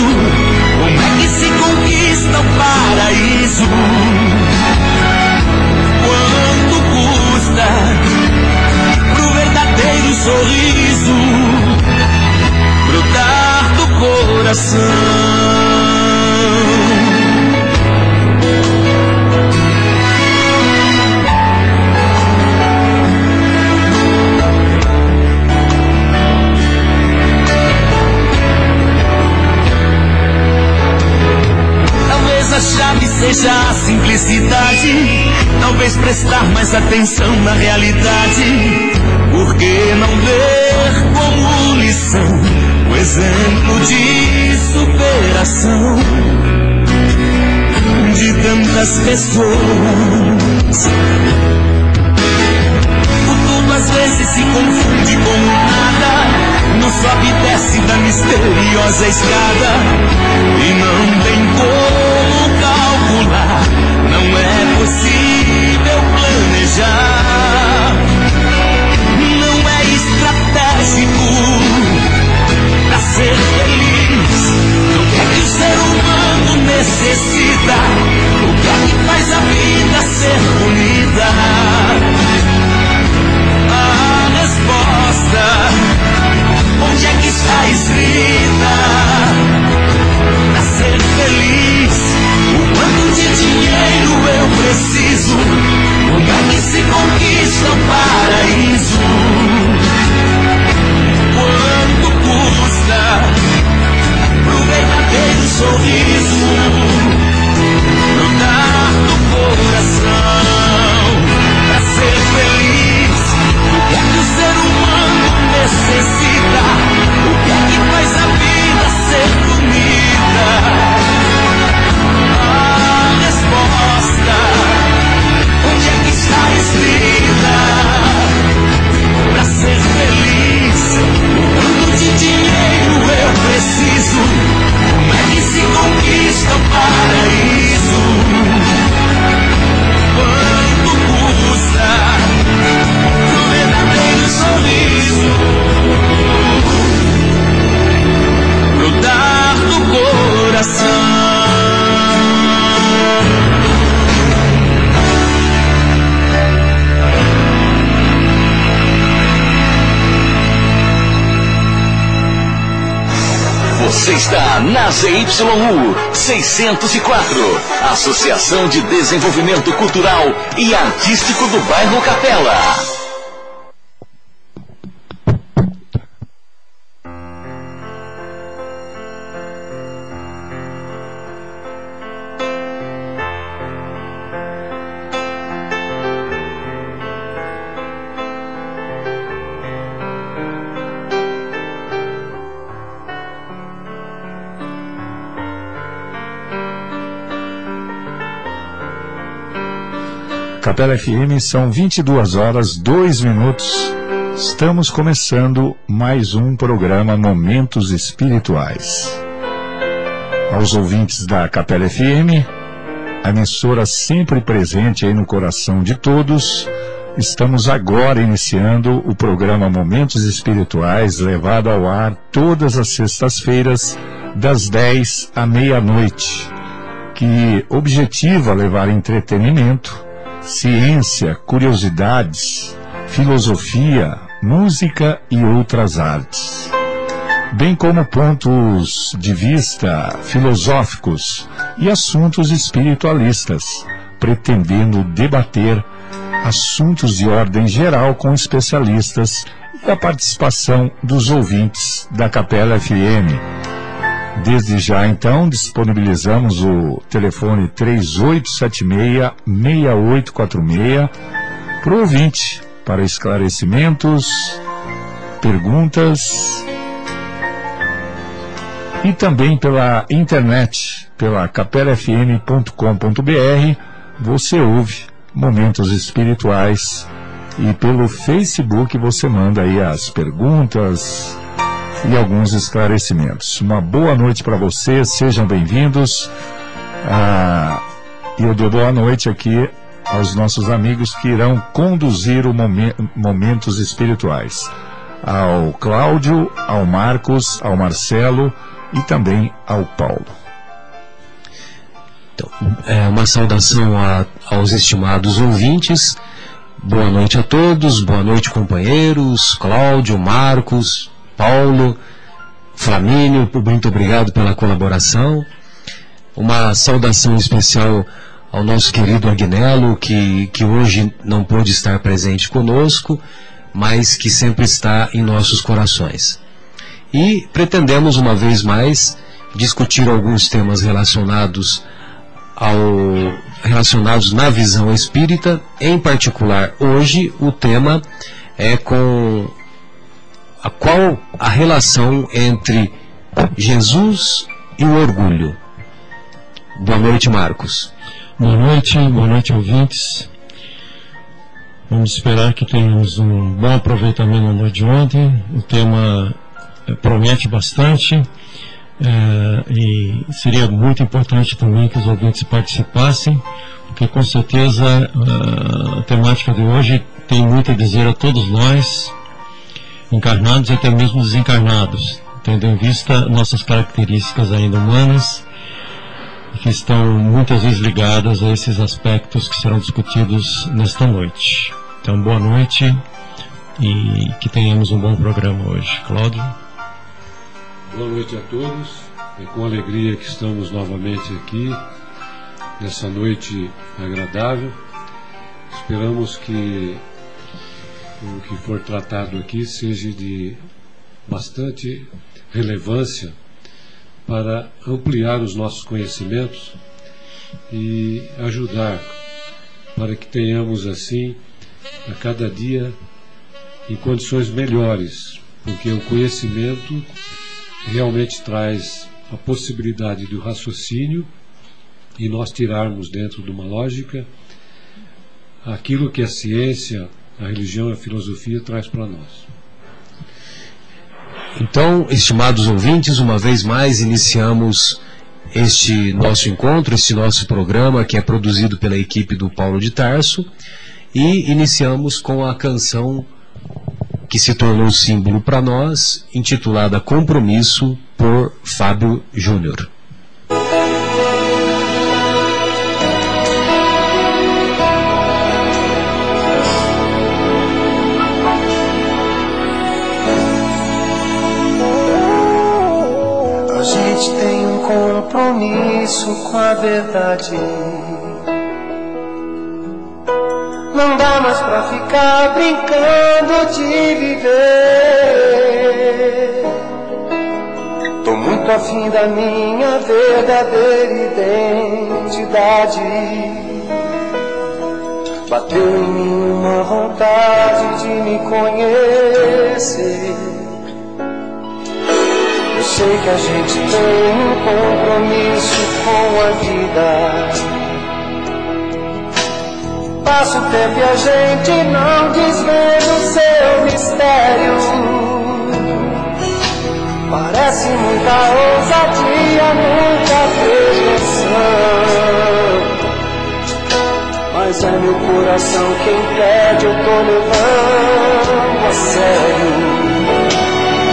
you. ZYU 604, Associação de Desenvolvimento Cultural e Artístico do Bairro Capela. Capela FM são 22 horas 2 minutos. Estamos começando mais um programa Momentos Espirituais. Aos ouvintes da Capela FM, a emissora sempre presente aí no coração de todos, estamos agora iniciando o programa Momentos Espirituais, levado ao ar todas as sextas-feiras, das 10 à meia-noite, que objetiva levar entretenimento ciência, curiosidades, filosofia, música e outras artes. Bem como pontos de vista filosóficos e assuntos espiritualistas, pretendendo debater assuntos de ordem geral com especialistas e a participação dos ouvintes da Capela FM Desde já, então, disponibilizamos o telefone 3876-6846 para o ouvinte, para esclarecimentos, perguntas e também pela internet, pela capelafm.com.br, você ouve momentos espirituais e pelo Facebook você manda aí as perguntas, e alguns esclarecimentos. Uma boa noite para vocês, sejam bem-vindos. Ah, e eu dou boa noite aqui aos nossos amigos que irão conduzir o momen momentos espirituais. Ao Cláudio, ao Marcos, ao Marcelo, e também ao Paulo. Então, é uma saudação a, aos estimados ouvintes. Boa noite a todos, boa noite companheiros, Cláudio, Marcos, Paulo, Flamínio, muito obrigado pela colaboração. Uma saudação especial ao nosso querido Agnello, que, que hoje não pôde estar presente conosco, mas que sempre está em nossos corações. E pretendemos uma vez mais discutir alguns temas relacionados ao relacionados na visão espírita, em particular hoje o tema é com a qual a relação entre Jesus e o orgulho. Boa noite, Marcos. Boa noite, boa noite, ouvintes. Vamos esperar que tenhamos um bom aproveitamento na noite de ontem. O tema eh, promete bastante é, e seria muito importante também que os ouvintes participassem, porque com certeza eh, a temática de hoje tem muito a dizer a todos nós, encarnados e até mesmo desencarnados, tendo em vista nossas características ainda humanas que estão muitas vezes ligadas a esses aspectos que serão discutidos nesta noite. Então, boa noite e que tenhamos um bom programa hoje. Cláudio? Boa noite a todos. É com alegria que estamos novamente aqui nessa noite agradável. Esperamos que o que for tratado aqui seja de bastante relevância para ampliar os nossos conhecimentos e ajudar para que tenhamos assim a cada dia em condições melhores, porque o conhecimento realmente traz a possibilidade do raciocínio e nós tirarmos dentro de uma lógica aquilo que a ciência, a religião e a filosofia traz para nós. Então, estimados ouvintes, uma vez mais iniciamos este nosso encontro, este nosso programa que é produzido pela equipe do Paulo de Tarso e iniciamos com a canção que se tornou símbolo para nós, intitulada Compromisso por Fábio Júnior. Compromisso com a verdade. Não dá mais pra ficar brincando de viver. Tô muito afim da minha verdadeira identidade. Bateu em mim uma vontade de me conhecer sei que a gente tem um compromisso com a vida. Passa o tempo e a gente não desvenda o seu mistério. Parece muita ousadia, muita pretensão. Mas é meu coração quem pede, eu tô levando a sério.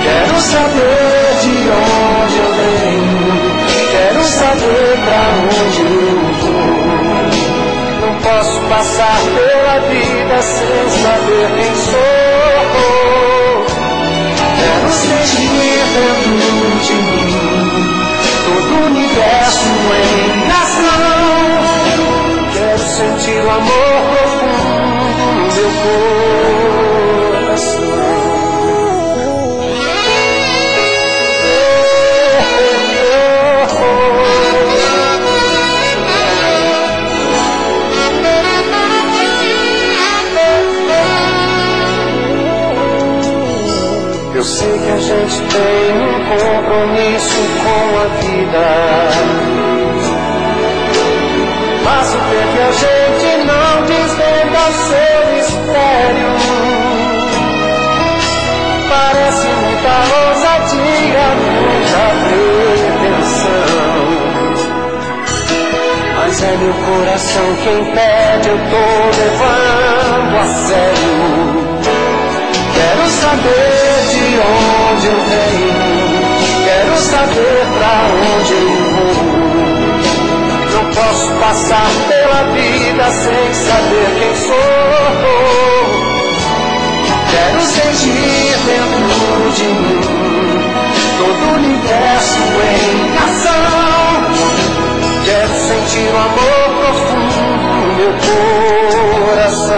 Quero saber de onde eu venho, quero saber pra onde eu vou. Não posso passar pela vida sem saber quem sou. Quero sentir dentro de mim todo o universo em ação. Quero sentir o amor profundo no meu coração. Compromisso com a vida. Mas o tempo que a gente não desvenda seu mistério. Parece muita ousadia, muita pretensão. Mas é meu coração quem pede, eu tô levando a sério. Quero saber de onde eu venho. Saber pra onde eu vou. Não posso passar pela vida sem saber quem sou. Quero sentir dentro de mim todo o universo em ação. Quero sentir o amor profundo no meu coração.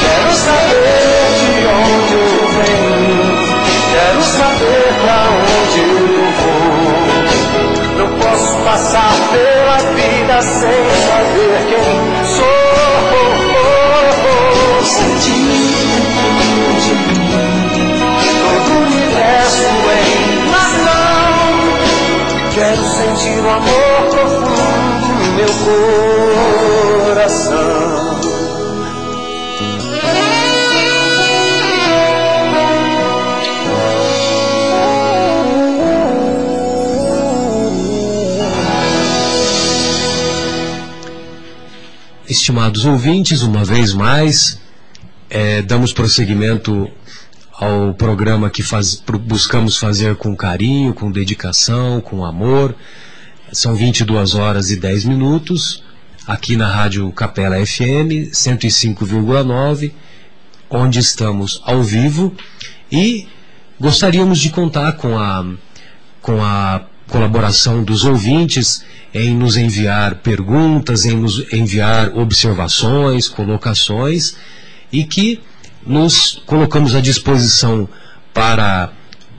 Quero saber de onde saber pra onde eu vou. Não posso passar pela vida sem saber quem sou. Sentir todo o universo em ação. Quero sentir o amor profundo no meu coração. Estimados ouvintes, uma vez mais, eh, damos prosseguimento ao programa que faz- buscamos fazer com carinho, com dedicação, com amor. São 22 horas e 10 minutos, aqui na Rádio Capela FM 105,9, onde estamos ao vivo e gostaríamos de contar com a, com a colaboração dos ouvintes em nos enviar perguntas, em nos enviar observações, colocações e que nos colocamos à disposição para,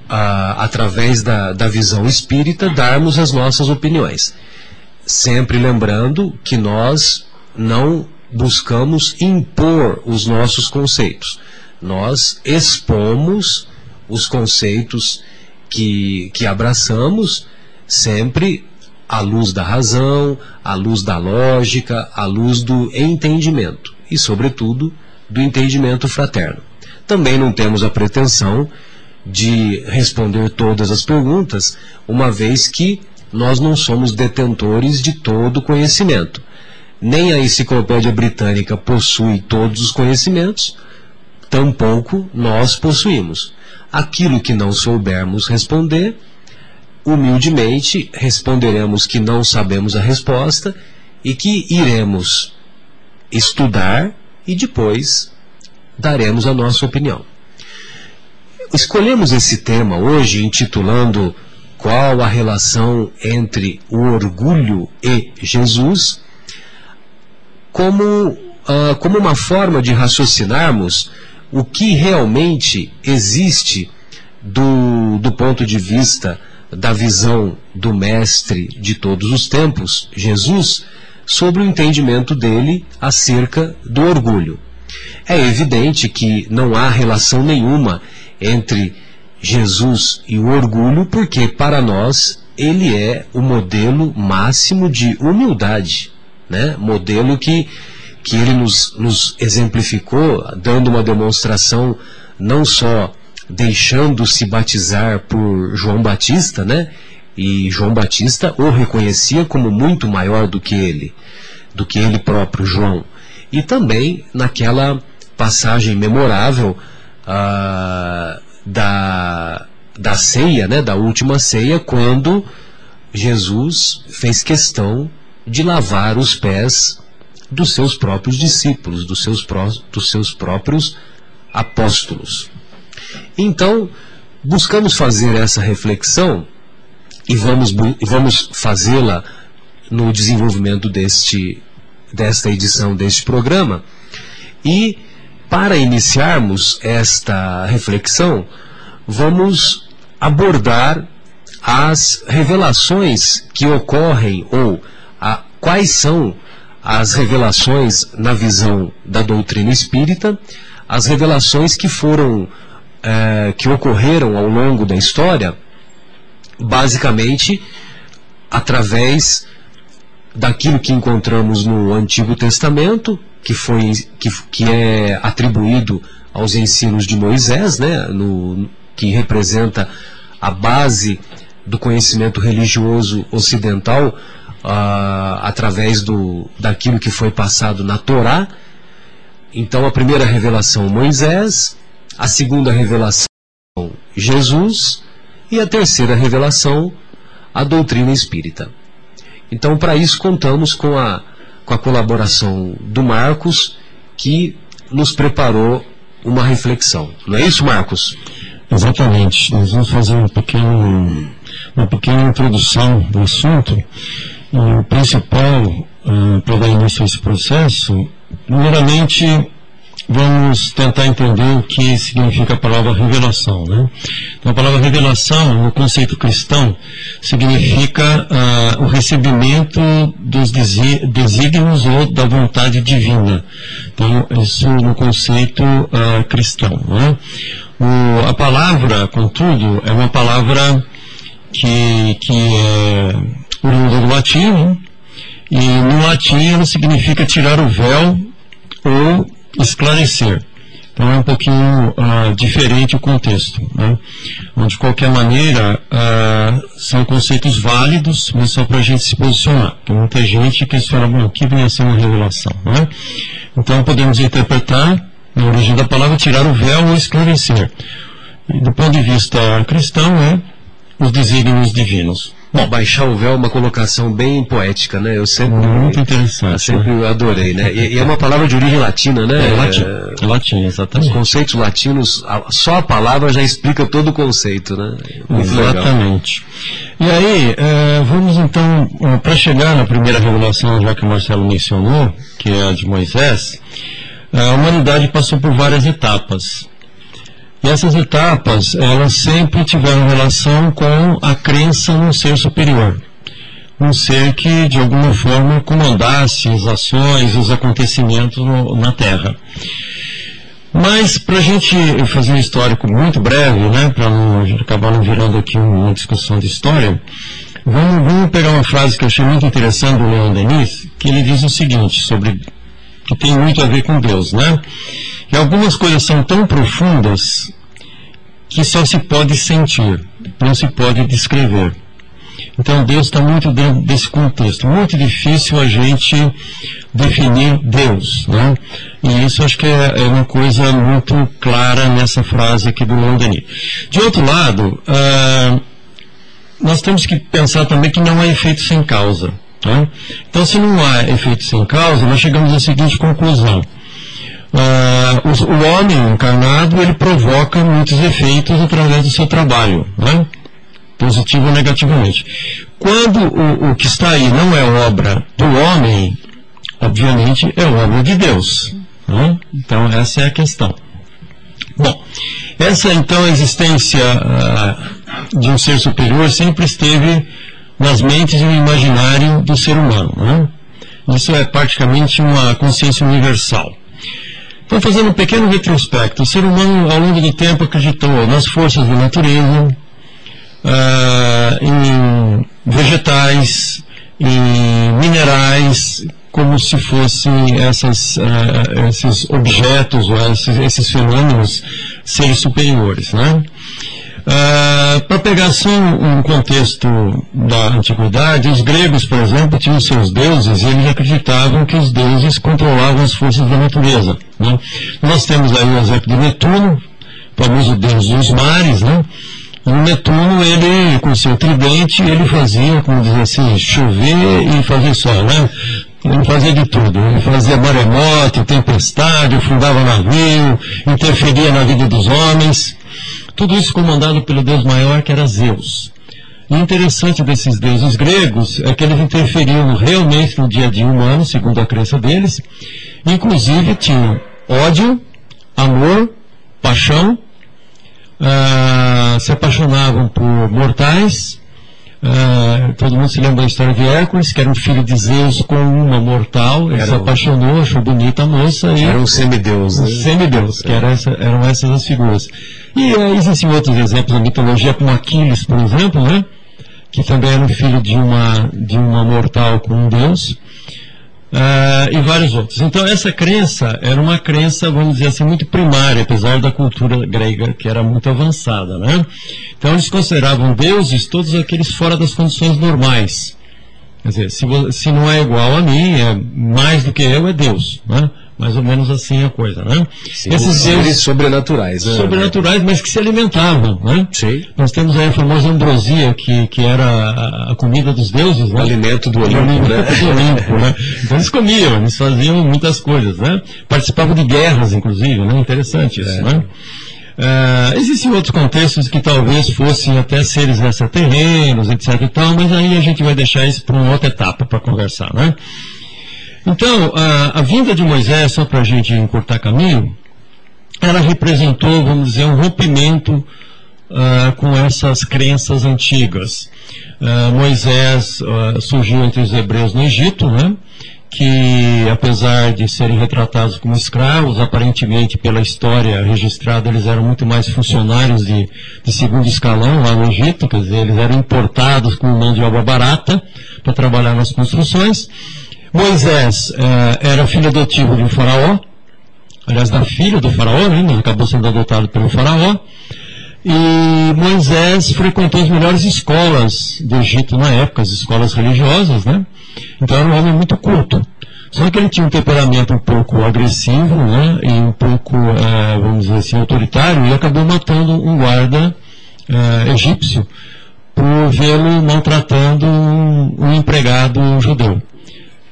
ah, através da, da visão espírita, darmos as nossas opiniões. Sempre lembrando que nós não buscamos impor os nossos conceitos. Nós expomos os conceitos que, que abraçamos sempre à luz da razão, à luz da lógica, à luz do entendimento e, sobretudo, do entendimento fraterno. Também não temos a pretensão de responder todas as perguntas, uma vez que nós não somos detentores de todo o conhecimento. Nem a enciclopédia britânica possui todos os conhecimentos, tampouco nós possuímos. Aquilo que não soubermos responder, humildemente responderemos que não sabemos a resposta e que iremos estudar e depois daremos a nossa opinião. Escolhemos esse tema hoje intitulando Qual a relação entre o orgulho e Jesus, como, ah, como uma forma de raciocinarmos o que realmente existe do, do ponto de vista da visão do Mestre de todos os tempos, Jesus, sobre o entendimento dele acerca do orgulho. É evidente que não há relação nenhuma entre Jesus e o orgulho, porque para nós ele é o modelo máximo de humildade, né? modelo que, que ele nos, nos exemplificou, dando uma demonstração não só deixando-se batizar por João Batista, né? E João Batista o reconhecia como muito maior do que ele, do que ele próprio, João. E também naquela passagem memorável ah, da, da ceia, né? Da última ceia, quando Jesus fez questão de lavar os pés dos seus próprios discípulos, dos seus, pró dos seus próprios apóstolos. Então, buscamos fazer essa reflexão e vamos, vamos fazê-la no desenvolvimento deste, desta edição deste programa. E, para iniciarmos esta reflexão, vamos abordar as revelações que ocorrem ou a, quais são as revelações na visão da doutrina espírita, as revelações que foram é, que ocorreram ao longo da história, basicamente através daquilo que encontramos no Antigo Testamento, que, foi, que, que é atribuído aos ensinos de Moisés, né, no, que representa a base do conhecimento religioso ocidental uh, através do, daquilo que foi passado na Torá. Então, a primeira revelação, Moisés, a segunda revelação, Jesus, E a terceira revelação, a doutrina espírita. Então, para isso, contamos com a, com a colaboração do Marcos, que nos preparou uma reflexão. Não é isso, Marcos? Exatamente. Nós vamos fazer um pequeno, uma pequena introdução do assunto. E o principal, uh, para dar início a esse processo, primeiramente, vamos tentar entender o que significa a palavra revelação. Né? Então, a palavra revelação, no conceito cristão, significa uh, o recebimento dos desígnios ou da vontade divina. Então, isso no conceito uh, cristão. Né? O, a palavra, contudo, é uma palavra que, que é oriunda do latim, né? e no latim ela significa tirar o véu ou esclarecer. Então é um pouquinho uh, diferente o contexto. Né? De qualquer maneira, uh, são conceitos válidos, mas só para a gente se posicionar. Tem muita gente que questiona, bom, o que vem a ser uma revelação? Né? Então podemos interpretar, na origem da palavra, tirar o véu ou esclarecer. E, do ponto de vista cristão, é os desígnios divinos. Bom, baixar o véu é uma colocação bem poética, né? Eu sempre, Muito interessante. eu sempre adorei, né? E, e, é uma palavra de origem latina, né? É, latim, é latim exatamente. Os conceitos latinos, só a palavra já explica todo o conceito, né? Muito exatamente. Legal. E aí, é, vamos então, para chegar na primeira revelação, já que o Marcelo mencionou, que é a de Moisés, a humanidade passou por várias etapas. E essas etapas, elas sempre tiveram relação com a crença num ser superior. Um ser que, de alguma forma, comandasse as ações, os acontecimentos no, na Terra. Mas, para a gente fazer um histórico muito breve, né, para não acabar não virando aqui uma discussão de história, vamos, vamos pegar uma frase que eu achei muito interessante do Leon Denis, que ele diz o seguinte, sobre que tem muito a ver com Deus, né? E algumas coisas são tão profundas que só se pode sentir, não se pode descrever. Então Deus está muito dentro desse contexto. Muito difícil a gente definir Deus, né? E isso acho que é, é uma coisa muito clara nessa frase aqui do Londoni. De outro lado, uh, nós temos que pensar também que não há efeito sem causa. Tá? Então, se não há efeito sem causa, nós chegamos à seguinte conclusão uh, o, homem encarnado ele provoca muitos efeitos através do seu trabalho, né? positivo ou negativamente. Quando o, o que está aí não é obra do homem, obviamente é obra de Deus. Né? Então essa é a questão. Bom, essa então a existência uh, de um ser superior sempre esteve nas mentes e no imaginário do ser humano. Né? Isso é praticamente uma consciência universal. Então, fazendo um pequeno retrospecto, o ser humano, ao longo do tempo, acreditou nas forças da natureza, uh, em vegetais, em minerais, como se fossem essas, uh, esses objetos, ou esses, esses fenômenos, seres superiores. Né? Uh, Para pegar só um contexto da antiguidade, os gregos, por exemplo, tinham seus deuses e eles acreditavam que os deuses controlavam as forças da natureza. Né? Nós temos aí o exemplo de Netuno, famoso deus dos mares, né? O Netuno, ele, com seu tridente, ele fazia, como dizer assim, chover e fazer sol, né? Ele fazia de tudo. Ele fazia maremoto, tempestade, fundava navio, interferia na vida dos homens. Tudo isso comandado pelo deus maior que era Zeus. O interessante desses deuses gregos é que eles interferiam realmente no dia a dia humano, segundo a crença deles. Inclusive tinham ódio, amor, paixão, uh, se apaixonavam por mortais, Uh, todo mundo se lembra da história de Hércules, que era um filho de Zeus com uma mortal, ele era se apaixonou, achou bonita a moça e... Era um semideus. Um semideus, que era essa, eram essas as figuras. E uh, existem outros exemplos na mitologia, como Aquiles, por exemplo, né? que também era um filho de uma, de uma mortal com um deus uh, e vários outros. Então essa crença era uma crença, vamos dizer assim, muito primária, apesar da cultura grega que era muito avançada, né? Então eles consideravam deuses todos aqueles fora das condições normais. Quer dizer, se, se não é igual a mim, é mais do que eu, é Deus. Né? Mais ou menos assim a coisa, né? Sim, Esses seres sobrenaturais, né? Sobrenaturais, mas que se alimentavam, né? Sim. Nós temos aí a famosa ambrosia, que, que era a comida dos deuses, né? O alimento do Olimpo, né? Do Olimpo, né? Então eles comiam, eles faziam muitas coisas, né? Participavam de guerras, inclusive, né? Interessante isso, é. né? Uh, existem outros contextos que talvez fossem até seres extraterrenos, etc e tal, mas aí a gente vai deixar isso para uma outra etapa para conversar, né? Então, a, a vinda de Moisés, só para a gente encurtar caminho, ela representou, vamos dizer, um rompimento uh, com essas crenças antigas. Uh, Moisés uh, surgiu entre os hebreus no Egito, né? que apesar de serem retratados como escravos, aparentemente pela história registrada eles eram muito mais funcionários de, de segundo escalão lá no Egito, quer dizer, eles eram importados com mão de obra barata para trabalhar nas construções. Moisés eh, era filho adotivo de um faraó, aliás, da filha do faraó, né, mas acabou sendo adotado pelo faraó. E Moisés frequentou as melhores escolas do Egito na época, as escolas religiosas, né? Então era um homem muito culto. Só que ele tinha um temperamento um pouco agressivo, né? E um pouco, eh, vamos dizer assim, autoritário, e acabou matando um guarda eh, egípcio por vê-lo maltratando um, um empregado judeu.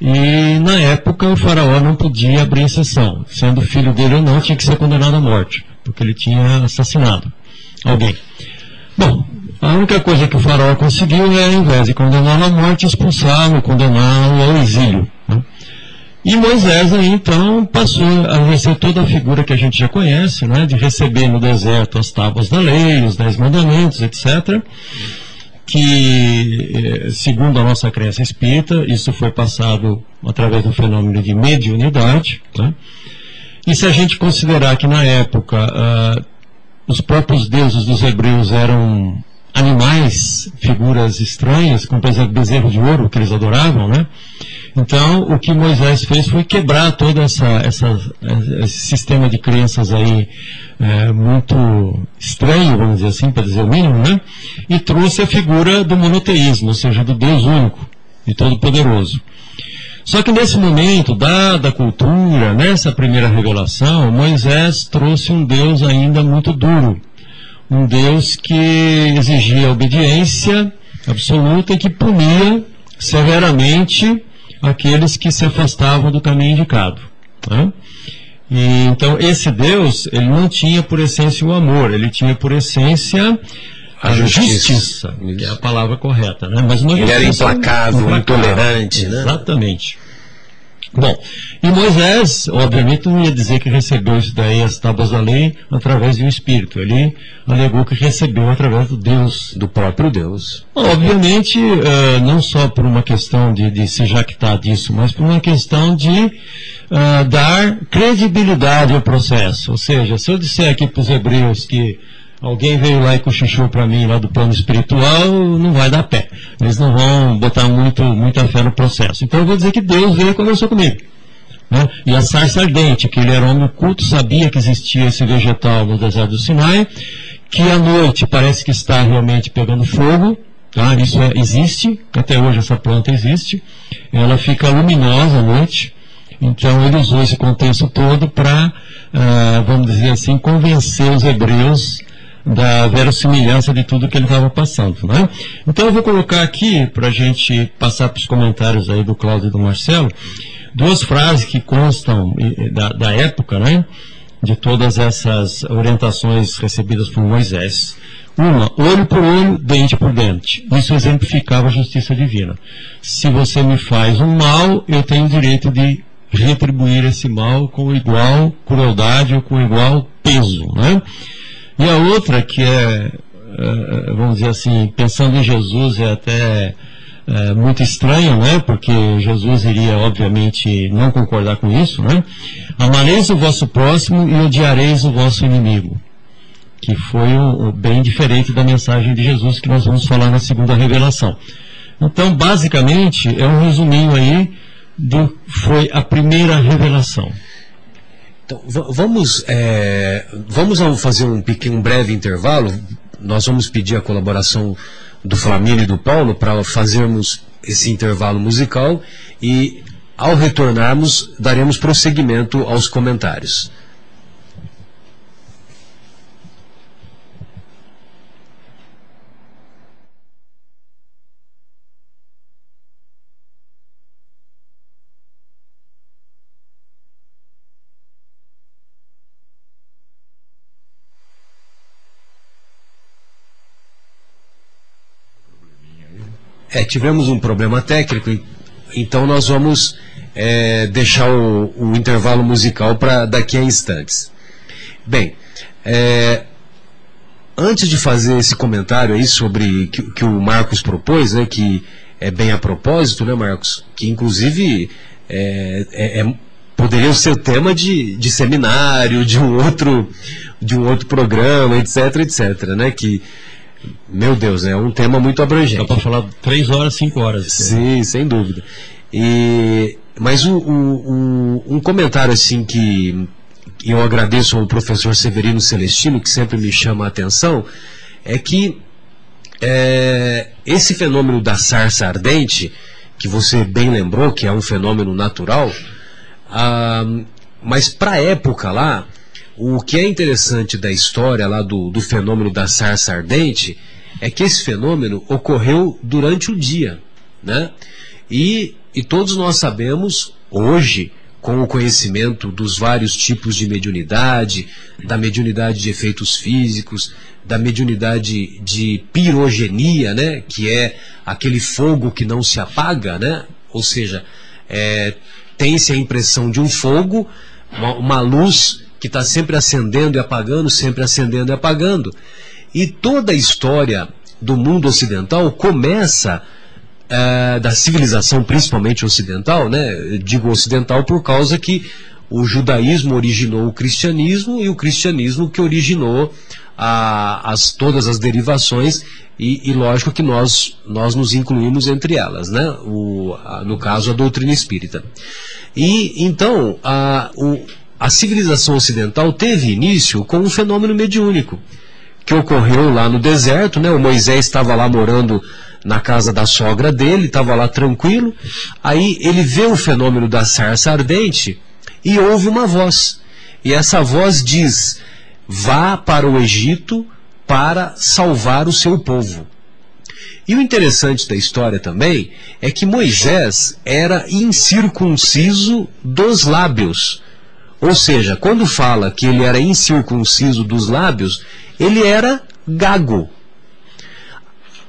E na época o faraó não podia abrir exceção. Sendo filho dele ou não, tinha que ser condenado à morte, porque ele tinha assassinado alguém. Bom, a única coisa que o faraó conseguiu é, ao invés de condená-lo à morte, expulsá-lo, condená-lo ao exílio. Né? E Moisés aí então passou a exercer toda a figura que a gente já conhece, né, de receber no deserto as tábuas da lei, os dez mandamentos, etc que, eh, segundo a nossa crença espírita, isso foi passado através do fenômeno de mediunidade. Né? E se a gente considerar que na época uh, os próprios deuses dos hebreus eram animais, figuras estranhas, como por exemplo bezerro de ouro, que eles adoravam, né? Então, o que Moisés fez foi quebrar todo essa, essa, esse sistema de crenças aí é, muito estranho, vamos dizer assim, para dizer o mínimo, né? E trouxe a figura do monoteísmo, ou seja, do Deus único e todo-poderoso. Só que nesse momento, dada a cultura, nessa primeira revelação, Moisés trouxe um Deus ainda muito duro. Um Deus que exigia obediência absoluta e que punia severamente aqueles que se afastavam do caminho indicado. Né? E, então, esse Deus, ele não tinha por essência o amor, ele tinha por essência a justiça, justiça que é a palavra correta. Né? Mas ele era implacável, implacável, intolerante. Né? Exatamente. Bom, e Moisés, obviamente, não ia dizer que recebeu isso daí, as tábuas da lei, através de um espírito. Ele alegou que recebeu através do Deus. Do próprio Deus. Obviamente, uh, não só por uma questão de, de se jactar disso, mas por uma questão de uh, dar credibilidade ao processo. Ou seja, se eu disser aqui para os hebreus que alguém veio lá e cochichou para mim lá do plano espiritual, não vai dar pé. Eles não vão botar muito, muita fé no processo. Então eu vou dizer que Deus veio e conversou comigo. Né? E a sarça ardente, que ele era homem culto, sabia que existia esse vegetal no deserto do Sinai, que à noite parece que está realmente pegando fogo, tá? isso é, existe, até hoje essa planta existe, ela fica luminosa à noite, então ele usou esse contexto todo para, uh, vamos dizer assim, convencer os hebreus da verossimilhança de tudo que ele estava passando. Né? Então eu vou colocar aqui, para a gente passar para os comentários aí do Cláudio e do Marcelo, duas frases que constam da, da época, né? de todas essas orientações recebidas por Moisés. Uma, olho por olho, dente por dente. Isso exemplificava a justiça divina. Se você me faz um mal, eu tenho o direito de retribuir esse mal com igual crueldade ou com igual peso. Né? E a outra que é, é, vamos dizer assim, pensando em Jesus é até é, muito estranho, né? Porque Jesus iria, obviamente, não concordar com isso, né? Amareis o vosso próximo e odiareis o vosso inimigo. Que foi o, o bem diferente da mensagem de Jesus que nós vamos falar na segunda revelação. Então, basicamente, é um resuminho aí do foi a primeira revelação. Então, vamos, é, vamos fazer um pequeno, um breve intervalo. Nós vamos pedir a colaboração do Flamínio e do Paulo para fazermos esse intervalo musical e ao retornarmos, daremos prosseguimento aos comentários. É, tivemos um problema técnico, então nós vamos é, deixar o, o, intervalo musical para daqui a instantes. Bem, é, antes de fazer esse comentário aí sobre que, que o Marcos propôs, né, que é bem a propósito, né, Marcos? Que inclusive é, é, é, poderia ser tema de, de seminário, de um outro, de um outro programa, etc, etc, né? Que meu Deus, é um tema muito abrangente. Dá para falar três horas, cinco horas. Sim, sem dúvida. E, mas o, o, o, um comentário assim que eu agradeço ao professor Severino Celestino, que sempre me chama a atenção, é que é, esse fenômeno da sarça ardente, que você bem lembrou que é um fenômeno natural, ah, mas para a época lá, o que é interessante da história lá do, do fenômeno da sarça ardente é que esse fenômeno ocorreu durante o dia, né? E, e todos nós sabemos, hoje, com o conhecimento dos vários tipos de mediunidade, da mediunidade de efeitos físicos, da mediunidade de pirogenia, né? Que é aquele fogo que não se apaga, né? Ou seja, é, tem-se a impressão de um fogo, uma luz que está sempre acendendo e apagando, sempre acendendo e apagando. E toda a história do mundo ocidental começa é, da civilização, principalmente ocidental, né? Digo ocidental por causa que o judaísmo originou o cristianismo e o cristianismo que originou a, as, todas as derivações e, e, lógico que nós, nós nos incluímos entre elas, né? O, a, no caso a doutrina espírita. E então a, o, a civilização ocidental teve início com um fenômeno mediúnico, que ocorreu lá no deserto, né? O Moisés estava lá morando na casa da sogra dele, estava lá tranquilo, aí ele vê o fenômeno da sarça ardente e ouve uma voz. E essa voz diz: vá para o Egito para salvar o seu povo. E o interessante da história também é que Moisés era incircunciso dos lábios. Ou seja, quando fala que ele era incircunciso dos lábios, ele era gago.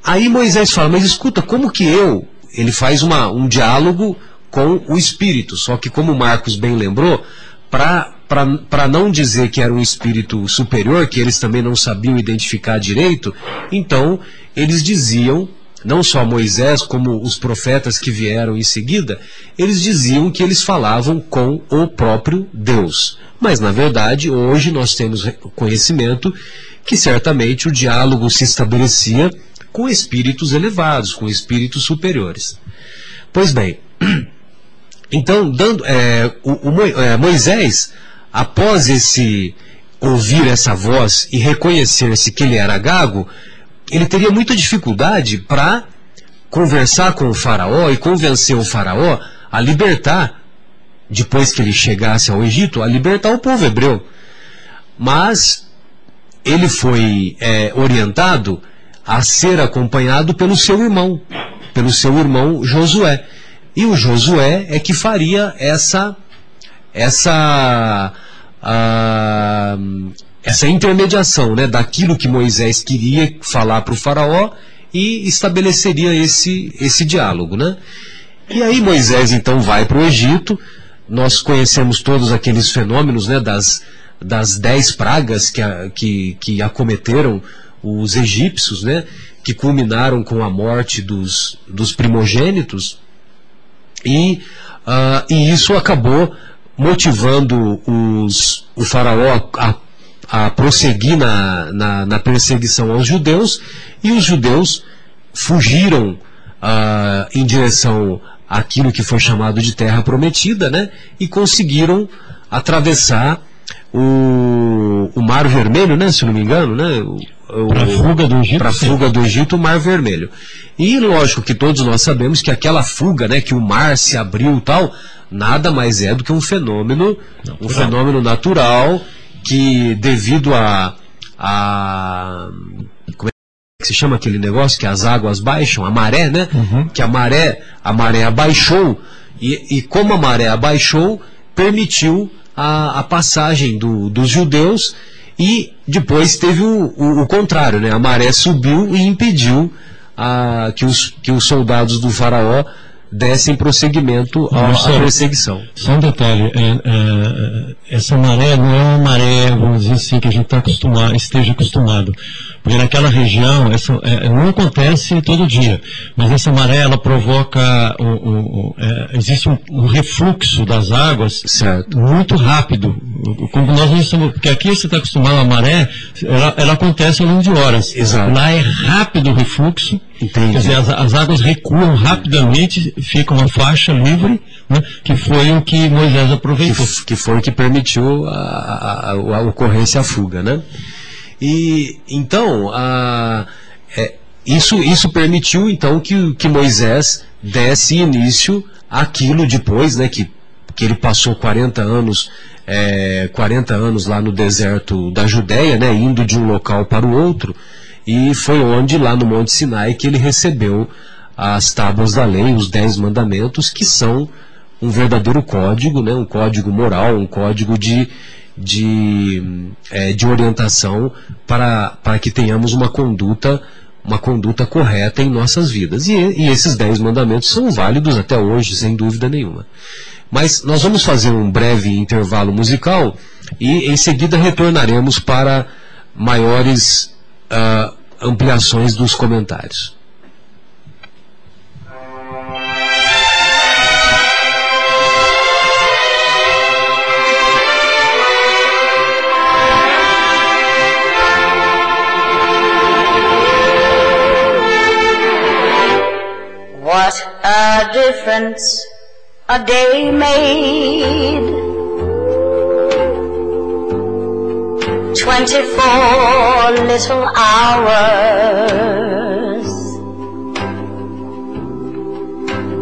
Aí Moisés fala, mas escuta, como que eu? Ele faz uma, um diálogo com o espírito, só que como Marcos bem lembrou, para não dizer que era um espírito superior, que eles também não sabiam identificar direito, então eles diziam não só Moisés, como os profetas que vieram em seguida, eles diziam que eles falavam com o próprio Deus. Mas, na verdade, hoje nós temos conhecimento que certamente o diálogo se estabelecia com espíritos elevados, com espíritos superiores. Pois bem, então, dando, é, o, o, é, Moisés, após esse ouvir essa voz e reconhecer-se que ele era gago, ele teria muita dificuldade para conversar com o faraó e convencer o faraó a libertar, depois que ele chegasse ao Egito, a libertar o povo hebreu. Mas ele foi é, orientado a ser acompanhado pelo seu irmão, pelo seu irmão Josué. E o Josué é que faria essa essa ah, essa intermediação né, daquilo que Moisés queria falar para o faraó e estabeleceria esse, esse diálogo. Né? E aí Moisés então vai para o Egito, nós conhecemos todos aqueles fenômenos né, das, das dez pragas que, que, que acometeram os egípcios, né, que culminaram com a morte dos, dos primogênitos, e, uh, e isso acabou motivando os, o faraó a a prosseguir na, na, na, perseguição aos judeus e os judeus fugiram uh, em direção àquilo que foi chamado de Terra Prometida, né? E conseguiram atravessar o, o Mar Vermelho, né? Se não me engano, né? Para a fuga do Egito. Para fuga do Egito, o Mar Vermelho. E lógico que todos nós sabemos que aquela fuga, né? Que o mar se abriu e tal, nada mais é do que um fenômeno, um fenômeno natural que devido a, a como é que se chama aquele negócio que as águas baixam, a maré, né? Que a maré, a maré abaixou e, e como a maré abaixou, permitiu a, a passagem do, dos judeus e depois teve o, o, o contrário, né? A maré subiu e impediu a, que, os, que os soldados do faraó dessem prosseguimento à, à perseguição. Só um detalhe, é, é, essa maré não é uma maré, vamos dizer assim, que a gente tá acostumado, esteja acostumado. Porque naquela região, essa, é, não acontece todo dia, mas essa maré, ela provoca, o, o, é, existe um, um refluxo das águas Certo. muito rápido. Como nós não estamos, porque aqui você está acostumado à maré, ela, ela acontece ao longo de horas. Exato. Lá é rápido o refluxo, Entendi. quer dizer, as, as águas recuam rapidamente, fica uma faixa livre, né, que foi o que Moisés que, aproveitou. f- que foi o que permitiu a, a- a- a ocorrência, a fuga, né? E então a- é, isso, isso permitiu então que, que Moisés desse início àquilo depois, né? Que, que ele passou 40 anos, é, 40 anos lá no deserto da Judéia, né? Indo de um local para o outro. E foi onde, lá no Monte Sinai, que ele recebeu as tábuas da lei, os dez mandamentos, que são um verdadeiro código, né, um código moral, um código de, de, eh, de orientação para, para que tenhamos uma conduta uma conduta correta em nossas vidas. E, e esses dez mandamentos são válidos até hoje, sem dúvida nenhuma. Mas nós vamos fazer um breve intervalo musical e em seguida retornaremos para maiores ah, ampliações dos comentários. What a difference a day made. Twenty-four little hours.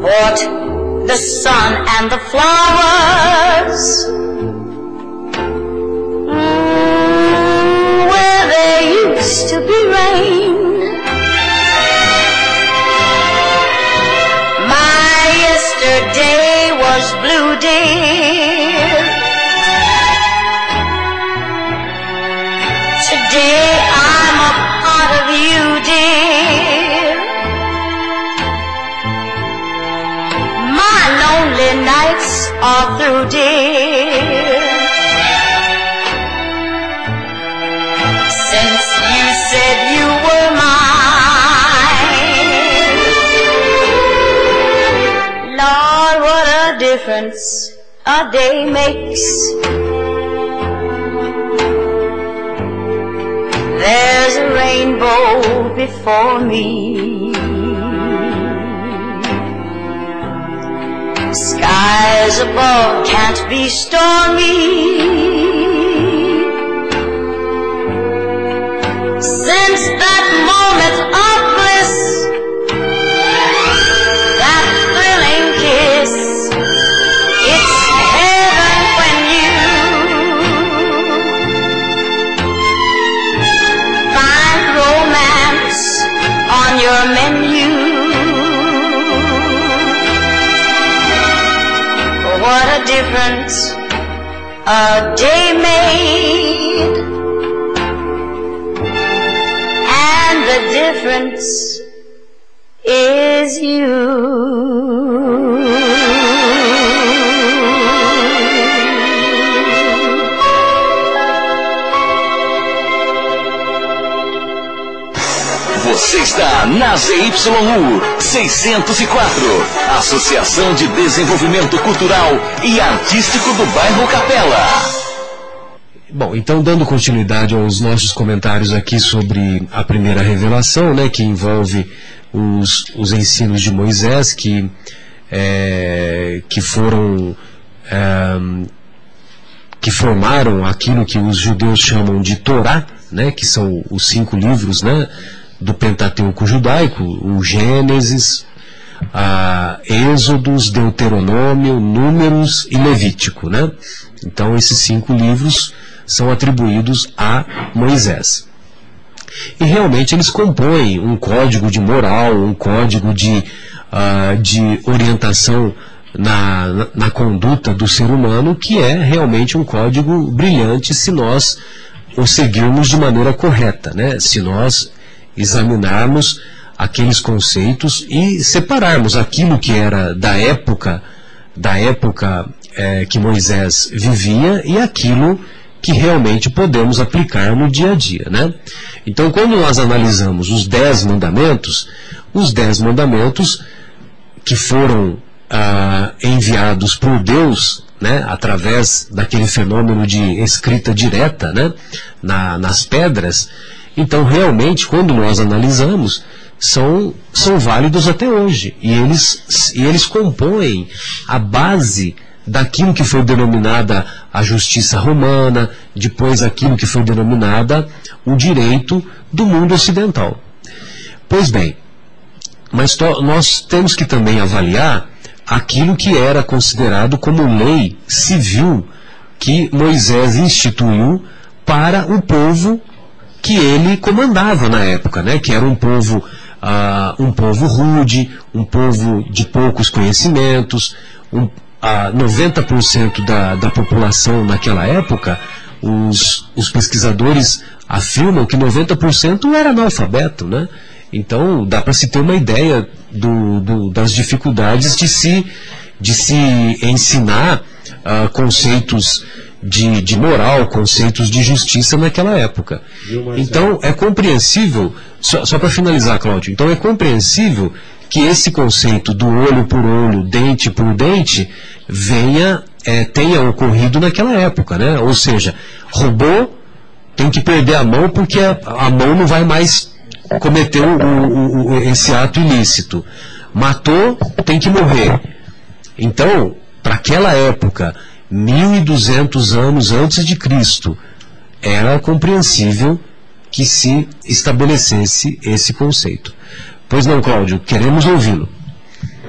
Bought the sun and the flowers. Mm, where there used to be rain. Yesterday was blue, dear. Today I'm a part of you, dear. My lonely nights are through, dear. Since you said difference a day makes. There's a rainbow before me. Skies above can't be stormy. Since difference a day made. And the difference is you. Está na ZYU 604, Associação de Desenvolvimento Cultural e Artístico do Bairro Capela. Bom, então dando continuidade aos nossos comentários aqui sobre a primeira revelação, né, que envolve os, os ensinos de Moisés, que, é, que foram é, que formaram aquilo que os judeus chamam de Torá, né, que são os cinco livros né, do Pentateuco judaico, o Gênesis, ah, Êxodos, Deuteronômio, Números e Levítico, né? Então esses cinco livros são atribuídos a Moisés. E realmente eles compõem um código de moral, um código de, ah, de orientação na, na, na conduta do ser humano, que é realmente um código brilhante se nós o seguirmos de maneira correta, né? se nós examinarmos aqueles conceitos e separarmos aquilo que era da época da época é, que Moisés vivia e aquilo que realmente podemos aplicar no dia a dia, né? Então, quando nós analisamos os dez mandamentos, os dez mandamentos que foram ah, enviados por Deus, né, através daquele fenômeno de escrita direta, né, na, nas pedras, então realmente, quando nós analisamos, são, são válidos até hoje. E eles, e eles compõem a base daquilo que foi denominada a justiça romana, depois aquilo que foi denominada o direito do mundo ocidental. Pois bem, mas nós temos que também avaliar aquilo que era considerado como lei civil que Moisés instituiu para o povo que ele comandava na época, né? que era um povo, uh, um povo rude, um povo de poucos conhecimentos, um, uh, 90% da, da população naquela época, os, os pesquisadores afirmam que 90% era analfabeto, né? Então dá para se ter uma ideia do, do, das dificuldades de se, de se ensinar uh, conceitos de, de moral, conceitos de justiça naquela época. Então é compreensível, só, só para finalizar, Cláudio, então é compreensível que esse conceito do olho por olho, dente por dente, venha, é, tenha ocorrido naquela época, né? Ou seja, roubou, tem que perder a mão porque a, a mão não vai mais cometeu o, o, esse ato ilícito. Matou, tem que morrer. Então, para aquela época, 1200 anos antes de Cristo, era compreensível que se estabelecesse esse conceito. Pois não, Cláudio, queremos ouvi-lo.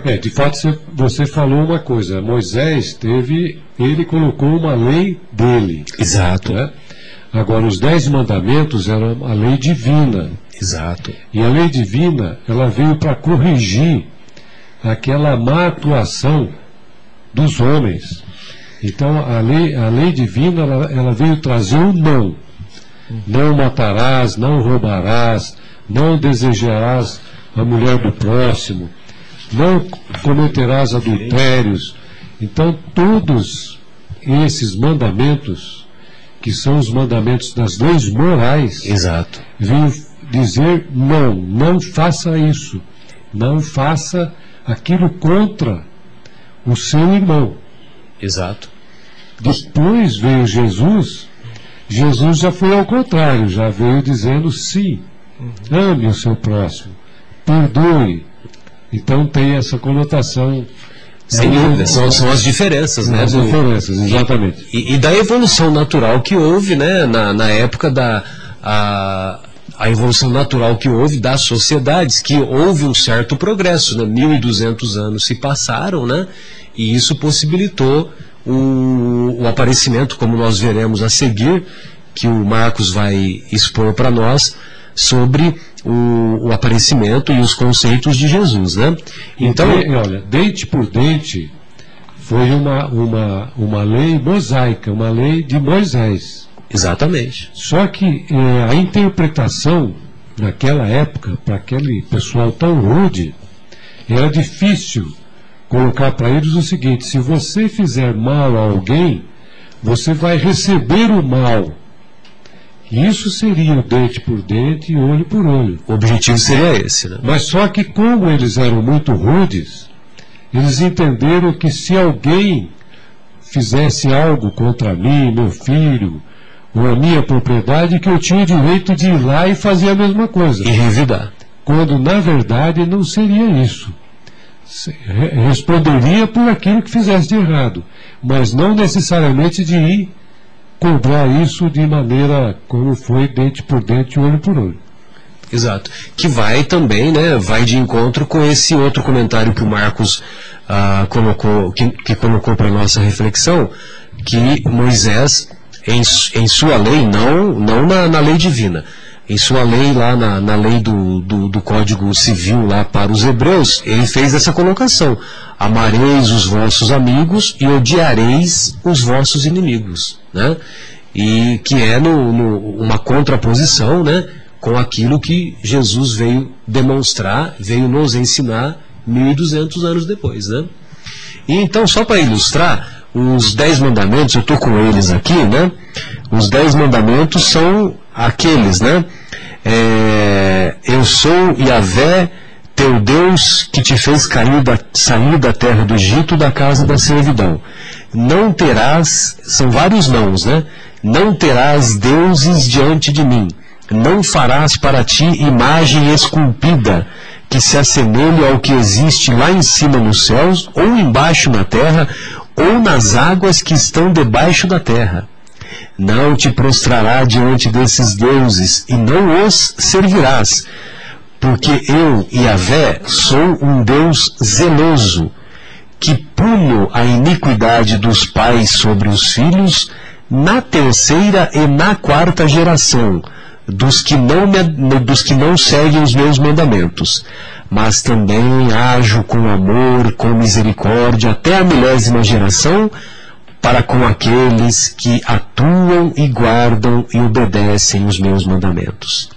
É, de fato você, falou uma coisa. Moisés teve, ele colocou uma lei dele. Exato. Né? Agora, os dez mandamentos eram a lei divina. Exato. E a lei divina, ela veio para corrigir aquela má atuação dos homens. Então, a lei, a lei divina, ela, ela veio trazer um não. Não matarás, não roubarás, não desejarás a mulher do próximo, não cometerás adultérios. Então, todos esses mandamentos, que são os mandamentos das leis morais, Exato. dizer não, não faça isso, não faça aquilo contra o seu irmão. Exato. Depois veio Jesus, Jesus já foi ao contrário, já veio dizendo sim, ame o seu próximo, perdoe. Então tem essa conotação. Sem dúvida, são, são as diferenças, né? As diferenças, exatamente. E, e da evolução natural que houve, né, na, na época da a, a evolução natural que houve das sociedades, que houve um certo progresso, né, 1.200 anos se passaram, né, e isso possibilitou o, o aparecimento, como nós veremos a seguir, que o Marcos vai expor para nós, sobre o, o aparecimento e os conceitos de Jesus, né? Então, E, olha, dente por dente foi uma, uma, uma lei mosaica, uma lei de Moisés. exatamente. Só que eh, a interpretação naquela época, para aquele pessoal tão rude, era difícil colocar para eles o seguinte: se você fizer mal a alguém, você vai receber o mal. Isso seria o dente por dente e olho por olho. O objetivo seria esse, né? Mas só que como eles eram muito rudes, eles entenderam que se alguém fizesse algo contra mim, meu filho, ou a minha propriedade, que eu tinha o direito de ir lá e fazer a mesma coisa. E revidar. Quando na verdade não seria isso. Responderia por aquilo que fizesse de errado, mas não necessariamente de ir cobrar isso de maneira como foi dente por dente, olho por olho. Exato. Que vai também, né, vai de encontro com esse outro comentário que o Marcos ah, colocou, que, que colocou para nossa reflexão, que Moisés, em, em sua lei, não, não na, na lei divina, em sua lei lá na, na lei do, do, do, Código Civil lá para os hebreus, ele fez essa colocação: amareis os vossos amigos e odiareis os vossos inimigos, né? E que é no, no, uma contraposição, né, com aquilo que Jesus veio demonstrar, veio nos ensinar 1.200 anos depois, né? E então só para ilustrar os dez mandamentos, eu estou com eles aqui, né? Os dez mandamentos são aqueles, né? É, eu sou Yahvé, teu Deus, que te fez cair da, sair da terra do Egito, da casa da servidão. Não terás, são vários nãos, né? Não terás deuses diante de mim. Não farás para ti imagem esculpida, que se assemelhe ao que existe lá em cima nos céus, ou embaixo na terra, ou nas águas que estão debaixo da terra. Não te prostrará diante desses deuses, e não os servirás, porque eu, Yahvé, sou um Deus zeloso, que puno a iniquidade dos pais sobre os filhos, na terceira e na quarta geração, dos que não, me, dos que não seguem os meus mandamentos, mas também ajo com amor, com misericórdia, até a milésima geração, para com aqueles que atuam e guardam e obedecem os meus mandamentos.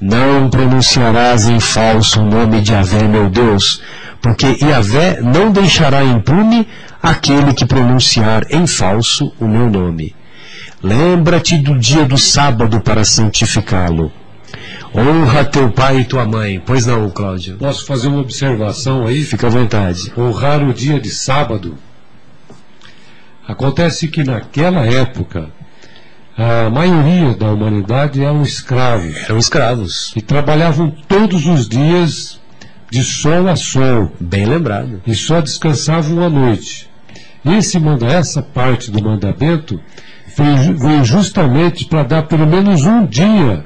Não pronunciarás em falso o nome de Yahvé, meu Deus, porque Yahvé não deixará impune aquele que pronunciar em falso o meu nome. Lembra-te do dia do sábado para santificá-lo. Honra teu pai e tua mãe. Pois não, Cláudio? Posso fazer uma observação aí? Fica à vontade. Honrar o dia de sábado. Acontece que naquela época a maioria da humanidade eram escravos. Eram escravos. E trabalhavam todos os dias de sol a sol. Bem lembrado. E só descansavam à noite. Esse manda, essa parte do mandamento veio justamente para dar pelo menos um dia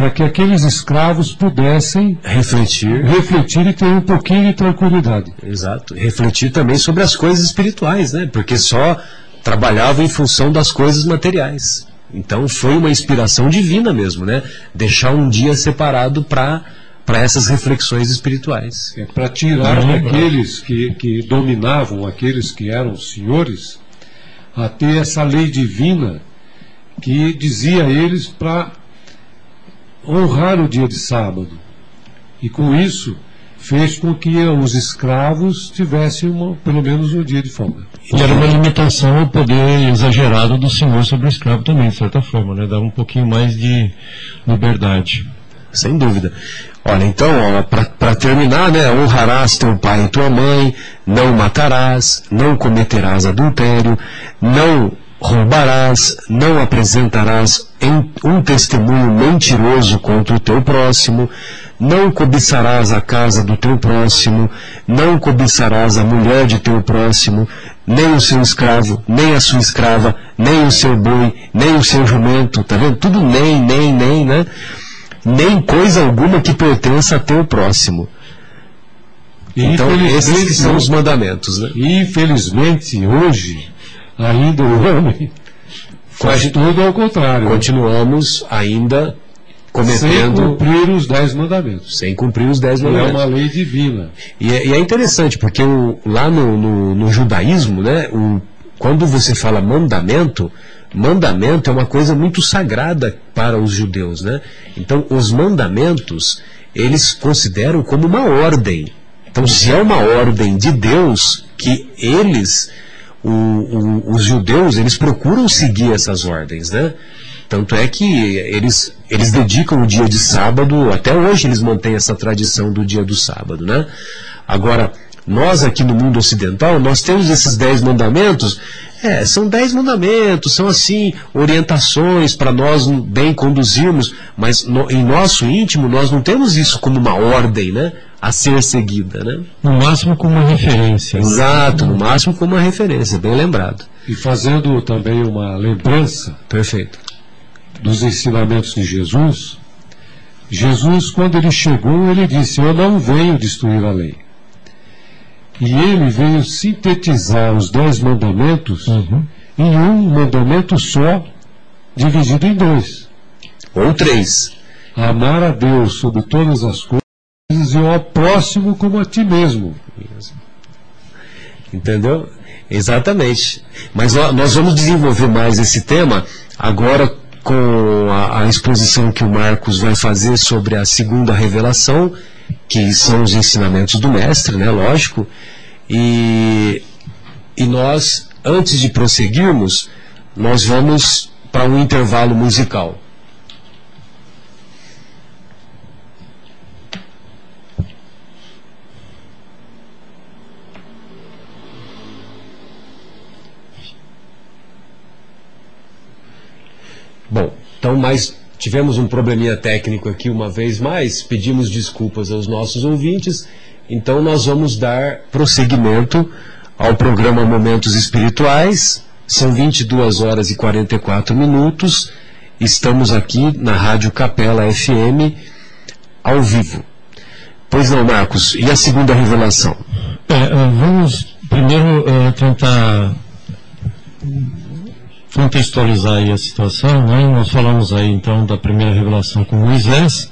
para que aqueles escravos pudessem refletir, refletir e ter um pouquinho de tranquilidade. Exato. Refletir também sobre as coisas espirituais, né? Porque só trabalhava em função das coisas materiais. Então foi uma inspiração divina mesmo, né? Deixar um dia separado para para essas reflexões espirituais. É para tirar daqueles que, que dominavam, aqueles que eram senhores, a ter essa lei divina que dizia a eles para honrar o dia de sábado. E com isso fez com que os escravos tivessem uma, pelo menos um dia de folga. E era uma limitação ao poder exagerado do senhor sobre o escravo também, de certa forma, né? Dava um pouquinho mais de liberdade. Sem dúvida. Olha, então, para terminar, né? Honrarás teu pai e tua mãe, não matarás, não cometerás adultério, não roubarás, não apresentarás um testemunho mentiroso contra o teu próximo, não cobiçarás a casa do teu próximo, não cobiçarás a mulher de teu próximo, nem o seu escravo, nem a sua escrava, nem o seu boi, nem o seu jumento, tá vendo? Tudo nem, nem, nem, né? Nem coisa alguma que pertença a teu próximo. Então, esses são os mandamentos, né? Infelizmente, hoje, ainda o homem faz tudo ao contrário. Continuamos ainda cometendo. Sem cumprir os dez mandamentos. Sem cumprir os dez mandamentos. É uma lei divina. E é, e é interessante, porque o, lá no, no, no, judaísmo, né, o, quando você fala mandamento, mandamento é uma coisa muito sagrada para os judeus. Né? Então, os mandamentos, eles consideram como uma ordem. Então, se é uma ordem de Deus, que eles o, o, os judeus eles procuram seguir essas ordens, né? Tanto é que eles, eles dedicam o dia de sábado, até hoje eles mantêm essa tradição do dia do sábado, né? Agora, nós aqui no mundo ocidental, nós temos esses dez mandamentos, é, são dez mandamentos, são assim, orientações para nós bem conduzirmos, mas no, em nosso íntimo nós não temos isso como uma ordem, né? A ser seguida, né? No máximo como uma referência. Exato, no máximo como uma referência, bem lembrado. E fazendo também uma lembrança. Perfeito. Dos ensinamentos de Jesus, Jesus, quando ele chegou, ele disse: Eu não venho destruir a lei. E ele veio sintetizar os dez mandamentos Uhum. em um mandamento só, dividido em dois. Ou três. Amar a Deus sobre todas as coisas e ao próximo como a ti mesmo. Entendeu? Exatamente. Mas nós vamos desenvolver mais esse tema agora com a, a exposição que o Marcos vai fazer sobre a segunda revelação, que são os ensinamentos do mestre, né? Lógico. E, e nós, antes de prosseguirmos, nós vamos para um intervalo musical. Bom, então, mas tivemos um probleminha técnico aqui uma vez mais, pedimos desculpas aos nossos ouvintes, então nós vamos dar prosseguimento ao programa Momentos Espirituais. São 22 horas e 44 minutos. Estamos aqui na Rádio Capela FM ao vivo. Pois não, Marcos, e a segunda revelação? É, é, vamos primeiro é, tentar contextualizar aí a situação, né? Nós falamos aí então da primeira revelação com Moisés,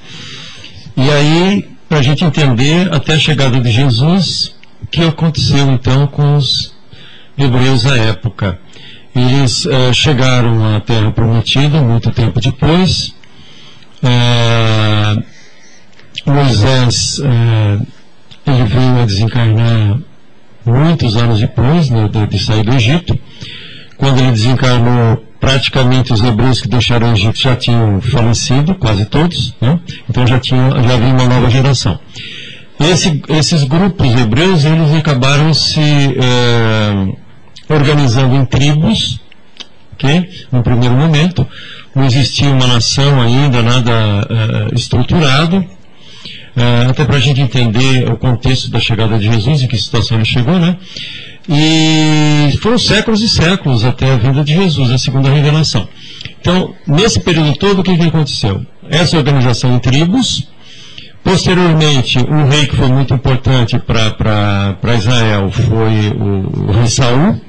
e aí para a gente entender até a chegada de Jesus, o que aconteceu então com os hebreus à época. Eles eh, chegaram à Terra Prometida muito tempo depois. Eh, Moisés eh, ele veio a desencarnar muitos anos depois né, de, de sair do Egito. Quando ele desencarnou, praticamente os hebreus que deixaram o Egito já tinham falecido, quase todos, né? então já, tinha, já havia uma nova geração. Esse, esses grupos hebreus, eles acabaram se eh, organizando em tribos, ok? no primeiro momento, não existia uma nação ainda, nada eh, estruturado, eh, até para a gente entender o contexto da chegada de Jesus, em que situação ele chegou, né? E foram séculos e séculos até a vinda de Jesus, a segunda revelação. Então, nesse período todo, o que, que aconteceu? Essa organização em tribos, posteriormente, um rei que foi muito importante para Israel foi o, o rei Saul.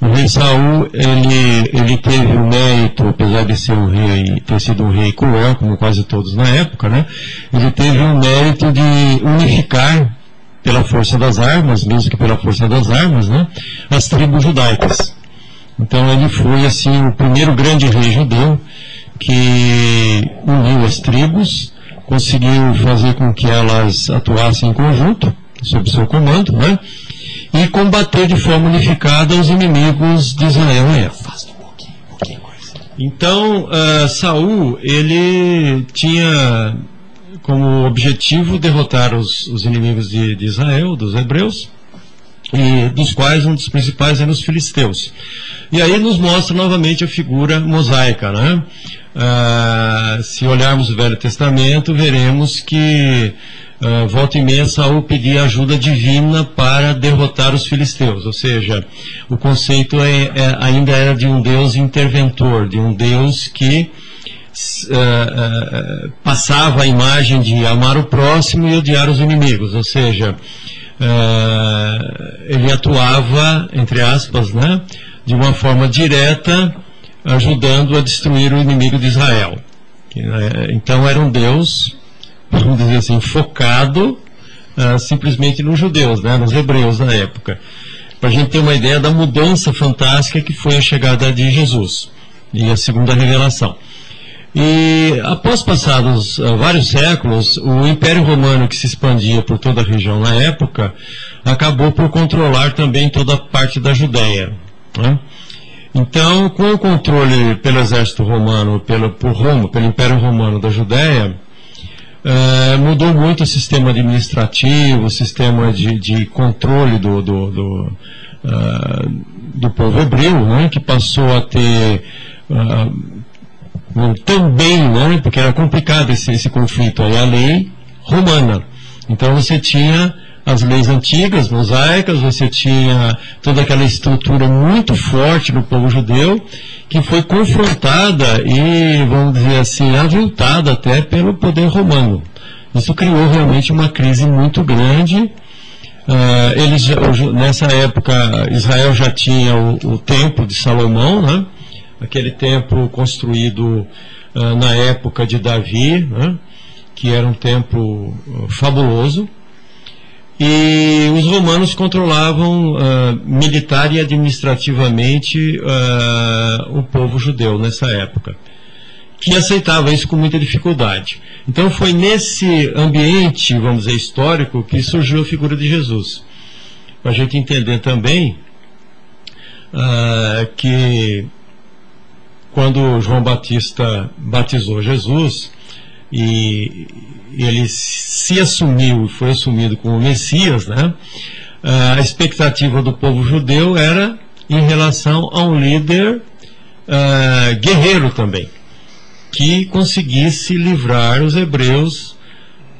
O rei Saul, ele, ele teve o mérito, apesar de ser um rei, ter sido um rei cruel, como quase todos na época, né? Ele teve o mérito de unificar pela força das armas, mesmo que pela força das armas, né, as tribos judaicas. Então ele foi assim o primeiro grande rei judeu que uniu as tribos, conseguiu fazer com que elas atuassem em conjunto, sob seu comando, né, e combater de forma unificada os inimigos de Israel. Então, uh, Saul, ele tinha como objetivo derrotar os, os inimigos de, de, Israel, dos hebreus, e dos quais um dos principais eram os filisteus. E aí nos mostra novamente a figura mosaica, né? Ah, se olharmos o Velho Testamento, veremos que ah, volta meia Saul pedia ajuda divina para derrotar os filisteus, ou seja, o conceito é, é, ainda era de um Deus interventor, de um Deus que Uh, uh, passava a imagem de amar o próximo e odiar os inimigos, ou seja, uh, ele atuava, entre aspas, né, de uma forma direta, ajudando a destruir o inimigo de Israel. Então era um Deus, vamos dizer assim, focado simplesmente nos judeus, né, nos hebreus da época. Para a gente ter uma ideia da mudança fantástica que foi a chegada de Jesus e a segunda revelação. E após passados uh, vários séculos, o Império Romano, que se expandia por toda a região na época, acabou por controlar também toda a parte da Judéia. Né? Então, com o controle pelo exército romano, pelo, por Roma, pelo Império Romano da Judéia, uh, mudou muito o sistema administrativo, o sistema de, de controle do, do, do, uh, do povo hebreu, né? que passou a ter também, né, porque era complicado esse, esse conflito aí, a lei romana. Então você tinha as leis antigas, mosaicas, você tinha toda aquela estrutura muito forte no povo judeu, que foi confrontada e, vamos dizer assim, aviltada até pelo poder romano. Isso criou realmente uma crise muito grande. Uh, eles, nessa época, Israel já tinha o, o templo de Salomão, né? Aquele templo construído uh, na época de Davi, né? que era um templo uh, fabuloso. E os romanos controlavam uh, militar e administrativamente o povo judeu nessa época, que aceitava isso com muita dificuldade. Então foi nesse ambiente, vamos dizer, histórico, que surgiu a figura de Jesus. Para a gente entender também que quando João Batista batizou Jesus, e ele se assumiu, foi assumido como Messias, né? a expectativa do povo judeu era em relação a um líder uh, guerreiro também, que conseguisse livrar os hebreus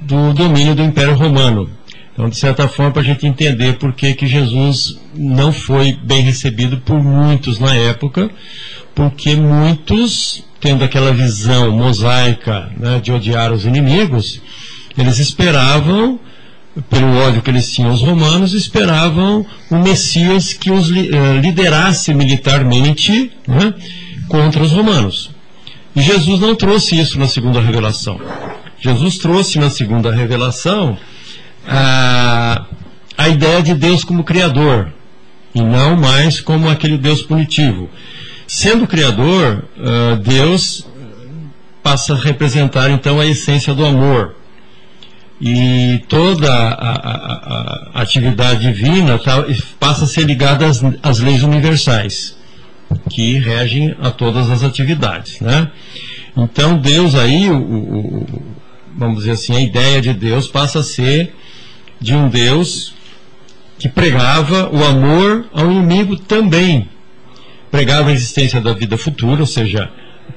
do domínio do Império Romano. Então, de certa forma, para a gente entender por que, que Jesus não foi bem recebido por muitos na época, porque muitos, tendo aquela visão mosaica né, de odiar os inimigos, eles esperavam, pelo ódio que eles tinham aos romanos, esperavam um Messias que os eh, liderasse militarmente né, contra os romanos. E Jesus não trouxe isso na segunda revelação. Jesus trouxe na segunda revelação a, a ideia de Deus como Criador, e não mais como aquele Deus punitivo. Sendo Criador, uh, Deus passa a representar então a essência do amor e toda a, a, a atividade divina tá, passa a ser ligada às, às, leis universais que regem a todas as atividades, né? Então Deus aí, o, o, vamos dizer assim, a ideia de Deus passa a ser de um Deus que pregava o amor ao inimigo também, pregava a existência da vida futura, ou seja,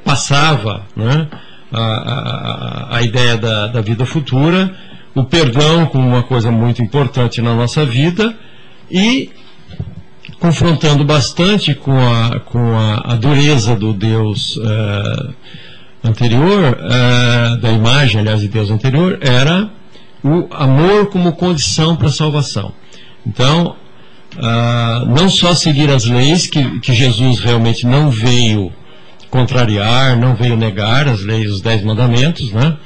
passava, né? A, a, a, ideia da, da vida futura o perdão como uma coisa muito importante na nossa vida e confrontando bastante com a, com a, a dureza do Deus uh, anterior, uh, da imagem, aliás, de Deus anterior, era o amor como condição para a salvação. Então, uh, não só seguir as leis, que, que Jesus realmente não veio contrariar, não veio negar as leis, os dez mandamentos, né?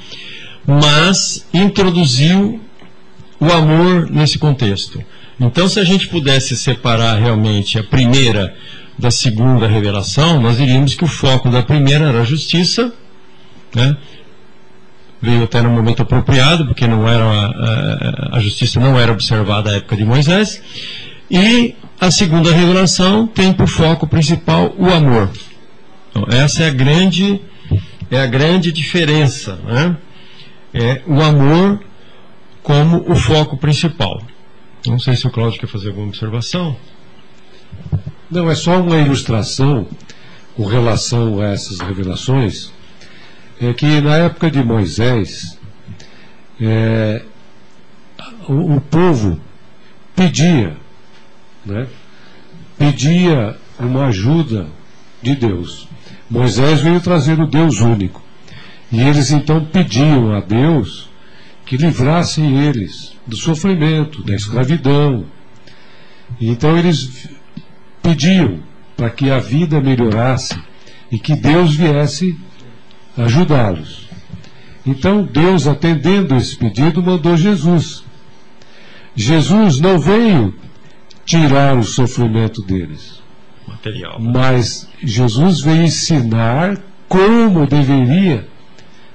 mas introduziu o amor nesse contexto. Então, se a gente pudesse separar realmente a primeira da segunda revelação, nós diríamos que o foco da primeira era a justiça, né? veio até no momento apropriado, porque não era a, a justiça não era observada à época de Moisés, e a segunda revelação tem por foco principal o amor. Então, essa é a grande é a grande diferença, né? é o amor como o foco principal. Não sei se o Cláudio quer fazer alguma observação. Não, é só uma ilustração com relação a essas revelações. É que na época de Moisés, é, o, o, povo pedia, né, pedia uma ajuda de Deus. Moisés veio trazer o Deus único. E eles então pediam a Deus que livrasse eles do sofrimento, da escravidão. Então eles pediam para que a vida melhorasse e que Deus viesse ajudá-los. Então Deus, atendendo esse pedido, mandou Jesus. Jesus não veio tirar o sofrimento deles. Material. Mas Jesus veio ensinar como deveria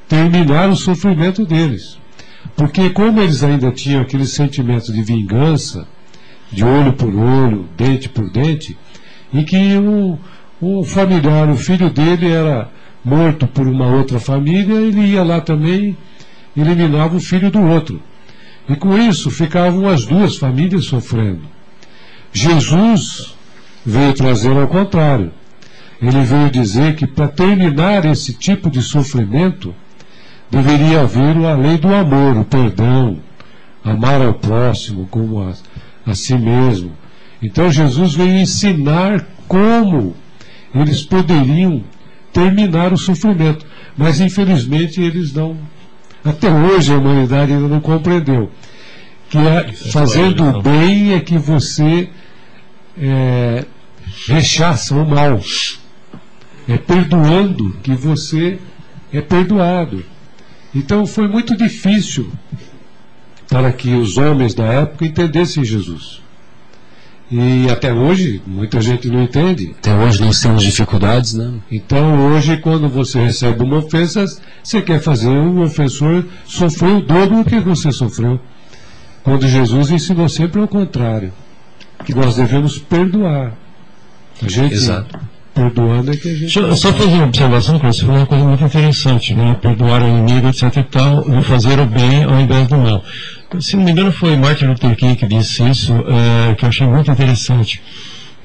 terminar o sofrimento deles. Porque como eles ainda tinham aquele sentimento de vingança, de olho por olho, dente por dente, em que o, o familiar, o filho dele era morto por uma outra família, ele ia lá também eliminava o filho do outro. E com isso ficavam as duas famílias sofrendo. Jesus veio trazer ao contrário. Ele veio dizer que para terminar esse tipo de sofrimento, deveria haver a lei do amor, o perdão, amar ao próximo como a, a si mesmo. Então Jesus veio ensinar como eles poderiam terminar o sofrimento. Mas infelizmente eles não. Até hoje a humanidade ainda não compreendeu. Que é, fazendo o bem é que você é, rechaça o mal. É perdoando que você é perdoado. Então foi muito difícil para que os homens da época entendessem Jesus. E até hoje, muita gente não entende. Até hoje nós temos dificuldades, né? Então, hoje, quando você recebe uma ofensa, você quer fazer o ofensor sofrer o dobro do que você sofreu. Quando Jesus ensinou sempre o contrário, que nós devemos perdoar. A gente, Exato. perdoando é que a gente. Deixa eu só fazer uma observação, Cláudio. Você falou uma coisa muito interessante, né? Perdoar o inimigo, etc e tal, e fazer o bem ao invés do mal. Se não me engano, foi Martin Luther King que disse isso, é, que eu achei muito interessante.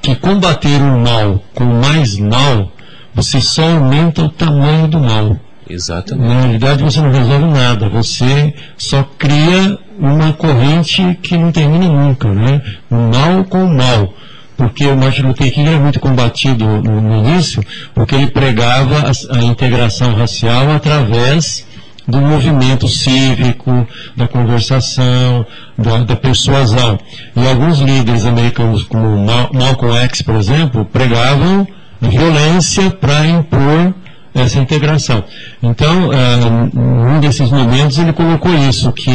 Que combater o mal com mais mal, você só aumenta o tamanho do mal. Exatamente. Na realidade, você não resolve nada. Você só cria uma corrente que não termina nunca, né? O mal com o mal. Porque o Martin Luther King era muito combatido no, no início, porque ele pregava a, a integração racial através do movimento cívico, da conversação, da, da, persuasão. E alguns líderes americanos, como Malcolm X, por exemplo, pregavam violência para impor essa integração. Então, uh, num desses momentos ele colocou isso, que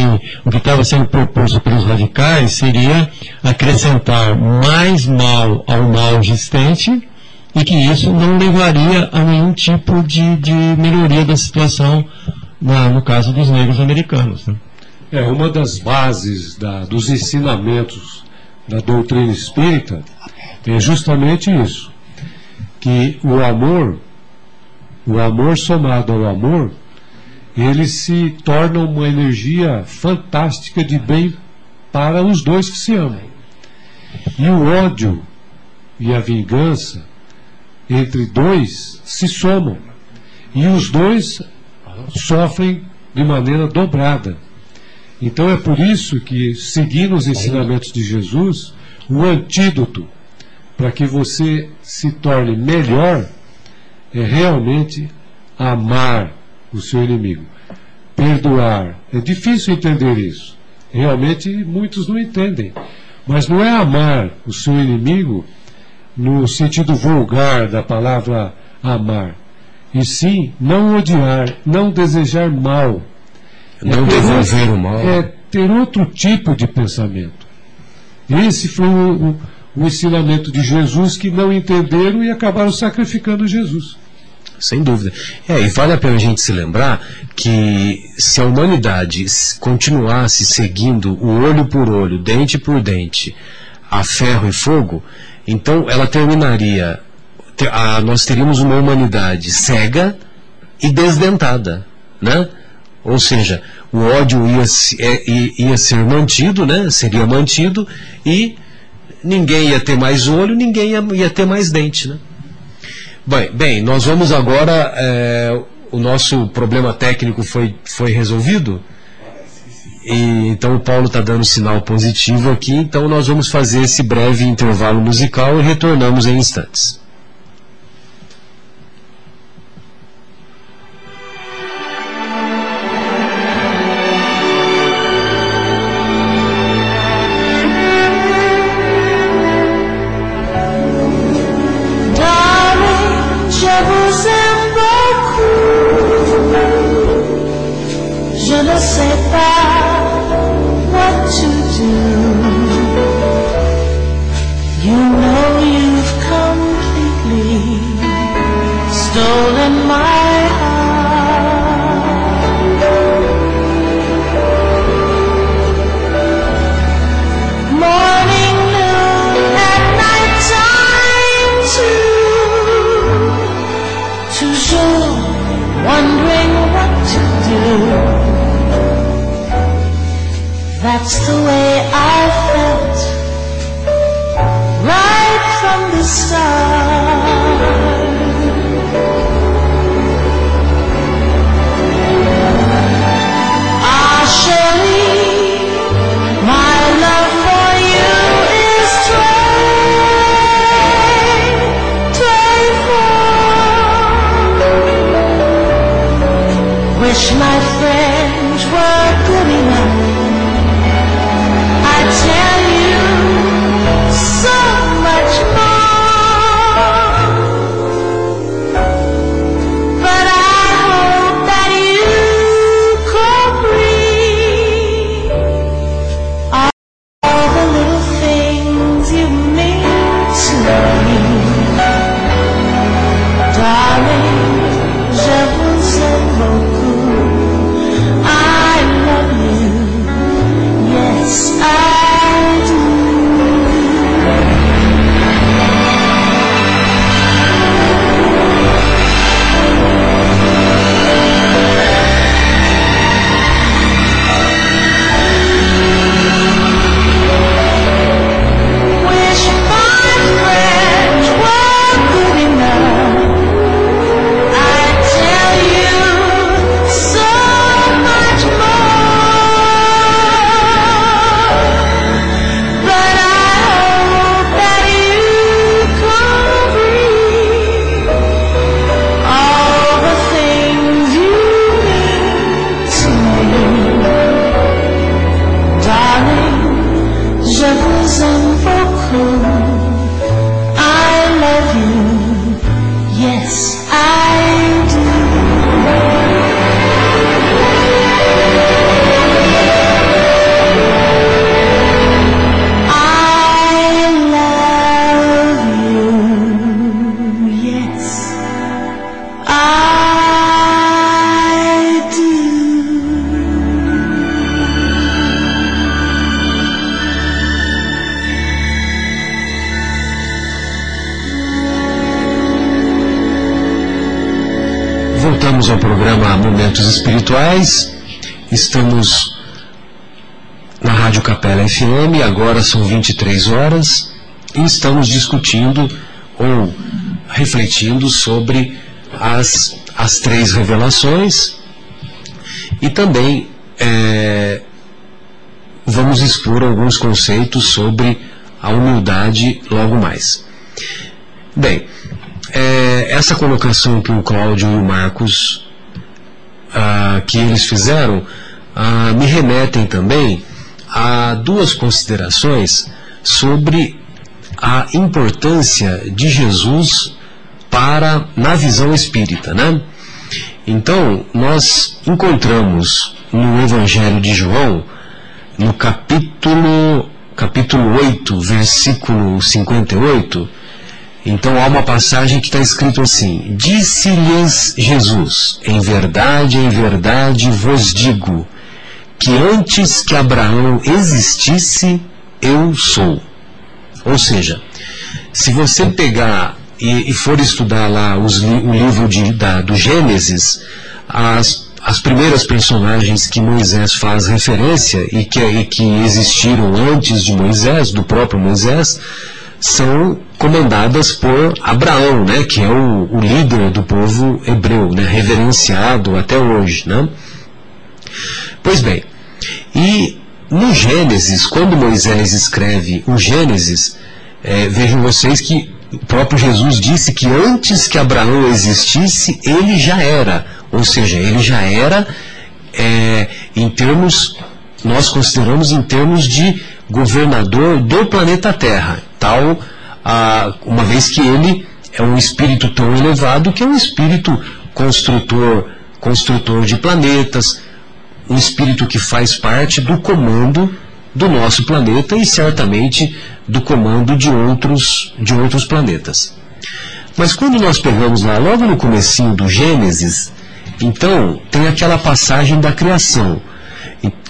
o que estava sendo proposto pelos radicais seria acrescentar mais mal ao mal existente e que isso não levaria a nenhum tipo de, de melhoria da situação na, no caso dos negros americanos. Né? É, uma das bases da, dos ensinamentos da doutrina espírita é justamente isso, que o amor o amor somado ao amor, ele se torna uma energia fantástica de bem para os dois que se amam. E o ódio e a vingança entre dois se somam. E os dois sofrem de maneira dobrada. Então é por isso que, seguindo os ensinamentos de Jesus, o antídoto para que você se torne melhor é realmente amar o seu inimigo. Perdoar. É difícil entender isso. Realmente muitos não entendem. Mas não é amar o seu inimigo no sentido vulgar da palavra amar. E sim não odiar, não desejar mal. Não é devolver o mal. É ter outro tipo de pensamento. Esse foi o, o ensinamento de Jesus que não entenderam e acabaram sacrificando Jesus. Sem dúvida. É, e vale a pena a gente se lembrar que se a humanidade continuasse seguindo o olho por olho, dente por dente, a ferro e fogo, então ela terminaria. A, nós teríamos uma humanidade cega e desdentada, né? Ou seja, o ódio ia, é, ia ser mantido, né? Seria mantido e ninguém ia ter mais olho, ninguém ia, ia ter mais dente, né? Bem, bem, nós vamos agora. É, o nosso problema técnico foi, foi resolvido. E, então o Paulo está dando sinal positivo aqui. Então nós vamos fazer esse breve intervalo musical e retornamos em instantes. my some vocal Espirituais. Estamos na Rádio Capela FM, agora são 23 horas, e estamos discutindo ou refletindo sobre as, as três revelações e também é, vamos expor alguns conceitos sobre a humildade logo mais. Bem, é, essa colocação que o Cláudio e o Marcos ah, que eles fizeram ah, me remetem também a duas considerações sobre a importância de Jesus para na visão espírita, né? Então, nós encontramos no Evangelho de João, no capítulo capítulo 8, versículo 58, então há uma passagem que está escrito assim: Disse-lhes Jesus: Em verdade, em verdade vos digo, que antes que Abraão existisse, eu sou. Ou seja, se você pegar e, e for estudar lá os, o livro de, da, do Gênesis, as, as primeiras personagens que Moisés faz referência e que, e que existiram antes de Moisés, do próprio Moisés, são comandadas por Abraão, né, que é o, o líder do povo hebreu, né, reverenciado até hoje. Né? Pois bem, e no Gênesis, quando Moisés escreve o Gênesis, é, vejam vocês que o próprio Jesus disse que antes que Abraão existisse, ele já era. Ou seja, ele já era, é, em termos, nós consideramos em termos de governador do planeta Terra, tal uma vez que ele é um espírito tão elevado que é um espírito construtor, construtor de planetas, um espírito que faz parte do comando do nosso planeta e certamente do comando de outros, de outros planetas. Mas quando nós pegamos lá logo no comecinho do Gênesis, então tem aquela passagem da criação,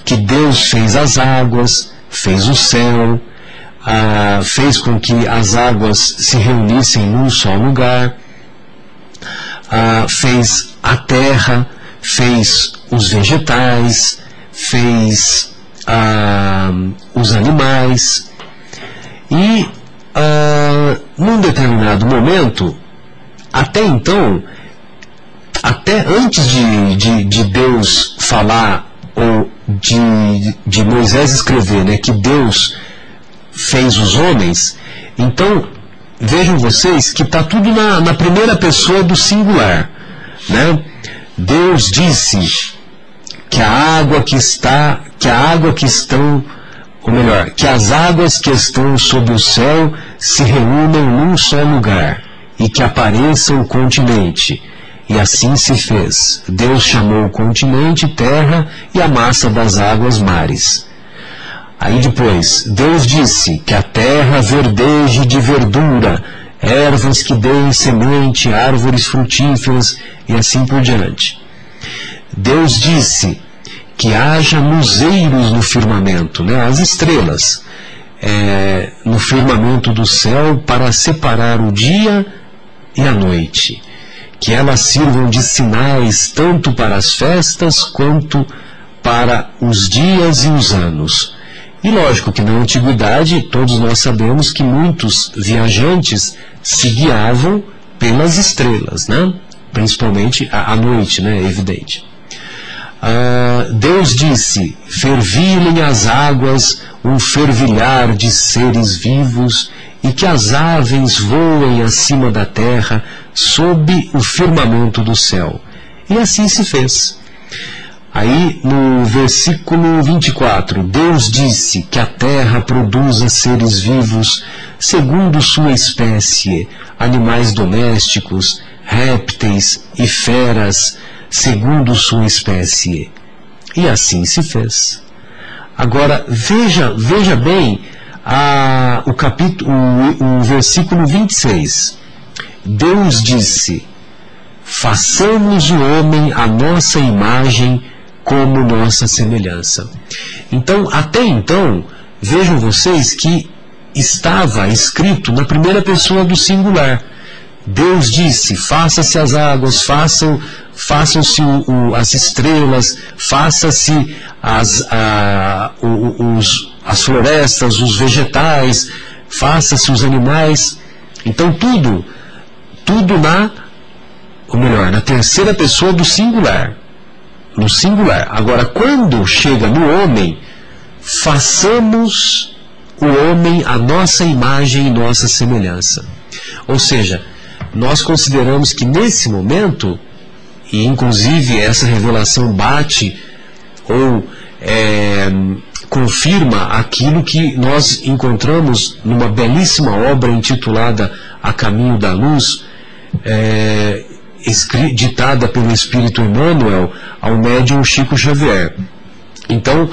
que Deus fez as águas, fez o céu, ah, fez com que as águas se reunissem num só lugar, ah, fez a terra, fez os vegetais, fez ah, os animais. E ah, num determinado momento, até então, até antes de, de, de Deus falar ou de, de Moisés escrever né, que Deus fez os homens, então vejam vocês que está tudo na, na, primeira pessoa do singular. Né? Deus disse que a água que está, que a água que estão, ou melhor, que as águas que estão sob o céu se reúnam num só lugar e que apareça o continente. E assim se fez. Deus chamou o continente terra e a massa das águas mares. Aí depois, Deus disse que a terra verdeje de verdura, ervas que deem semente, árvores frutíferas e assim por diante. Deus disse que haja luzeiros no firmamento, né, as estrelas, é, no firmamento do céu para separar o dia e a noite, que elas sirvam de sinais tanto para as festas quanto para os dias e os anos e lógico que na antiguidade todos nós sabemos que muitos viajantes se guiavam pelas estrelas, né? principalmente à noite, né? é evidente. Ah, Deus disse: fervilhem as águas um fervilhar de seres vivos e que as aves voem acima da terra sob o firmamento do céu. E assim se fez. Aí no versículo 24, Deus disse que a terra produza seres vivos segundo sua espécie, animais domésticos, répteis e feras segundo sua espécie. E assim se fez. Agora veja, veja bem a, o capítulo, o, o versículo 26. Deus disse: Façamos o homem a nossa imagem como nossa semelhança. Então, até então, vejam vocês que estava escrito na primeira pessoa do singular. Deus disse: faça-se as águas, façam, façam-se as estrelas, faça-se as, a, os, as florestas, os vegetais, faça-se os animais. Então tudo, tudo na, ou melhor, na terceira pessoa do singular no singular. Agora, quando chega no homem, façamos o homem a nossa imagem e nossa semelhança. Ou seja, nós consideramos que nesse momento, e inclusive essa revelação bate ou é, confirma aquilo que nós encontramos numa belíssima obra intitulada A Caminho da Luz, é, ditada pelo Espírito Emmanuel ao médium Chico Xavier. Então,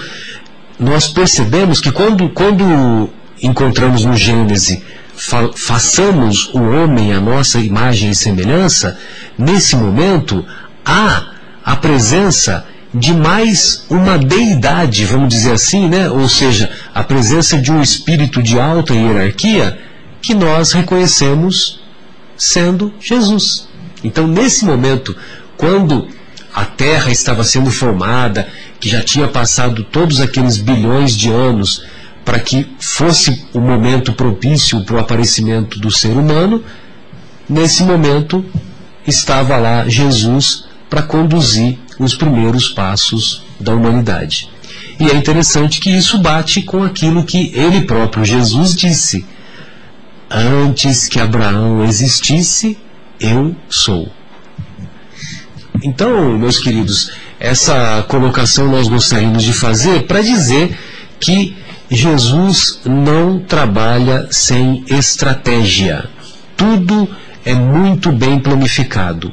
nós percebemos que quando, quando encontramos no Gênesis fa façamos o homem a nossa imagem e semelhança, nesse momento há a presença de mais uma deidade, vamos dizer assim, né? ou seja, a presença de um espírito de alta hierarquia que nós reconhecemos sendo Jesus. Então, nesse momento, quando a Terra estava sendo formada, que já tinha passado todos aqueles bilhões de anos para que fosse o momento propício para o aparecimento do ser humano, nesse momento estava lá Jesus para conduzir os primeiros passos da humanidade. E é interessante que isso bate com aquilo que ele próprio, Jesus, disse: Antes que Abraão existisse, eu sou. Então, meus queridos, essa colocação nós gostaríamos de fazer para dizer que Jesus não trabalha sem estratégia. Tudo é muito bem planificado.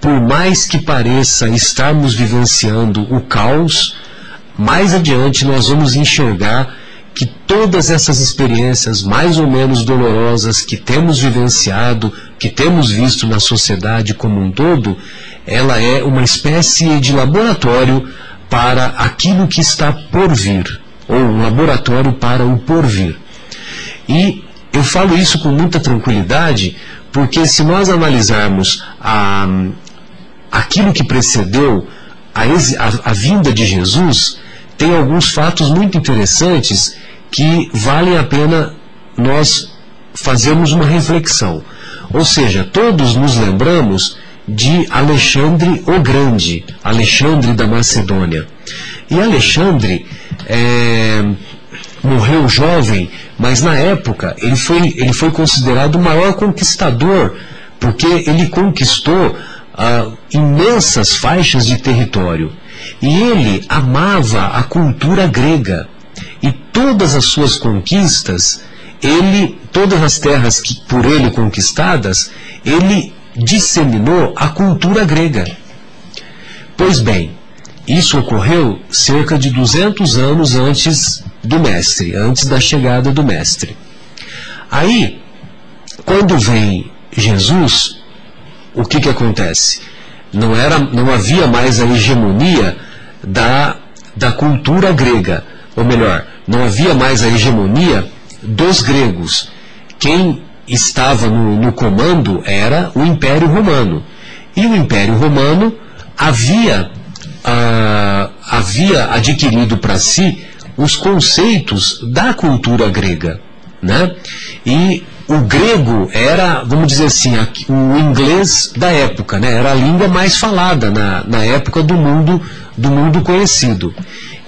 Por mais que pareça estarmos vivenciando o caos, mais adiante nós vamos enxergar que todas essas experiências mais ou menos dolorosas que temos vivenciado, que temos visto na sociedade como um todo, ela é uma espécie de laboratório para aquilo que está por vir, ou um laboratório para o porvir. E eu falo isso com muita tranquilidade, porque se nós analisarmos a, aquilo que precedeu a, a, a vinda de Jesus, tem alguns fatos muito interessantes que valem a pena nós fazermos uma reflexão. Ou seja, todos nos lembramos de Alexandre o Grande, Alexandre da Macedônia. E Alexandre é, morreu jovem, mas na época ele foi, ele foi considerado o maior conquistador, porque ele conquistou ah, imensas faixas de território. E ele amava a cultura grega. E todas as suas conquistas, ele, todas as terras que por ele conquistadas, ele disseminou a cultura grega. Pois bem, isso ocorreu cerca de 200 anos antes do mestre, antes da chegada do mestre. Aí, quando vem Jesus, o que, que acontece? Não, era, não havia mais a hegemonia da, da cultura grega, ou melhor, não havia mais a hegemonia dos gregos. Quem estava no, no comando era o Império Romano. E o Império Romano havia, ah, havia adquirido para si os conceitos da cultura grega. Né? E o grego era, vamos dizer assim, o inglês da época, né? era a língua mais falada na, na época do mundo, do mundo conhecido.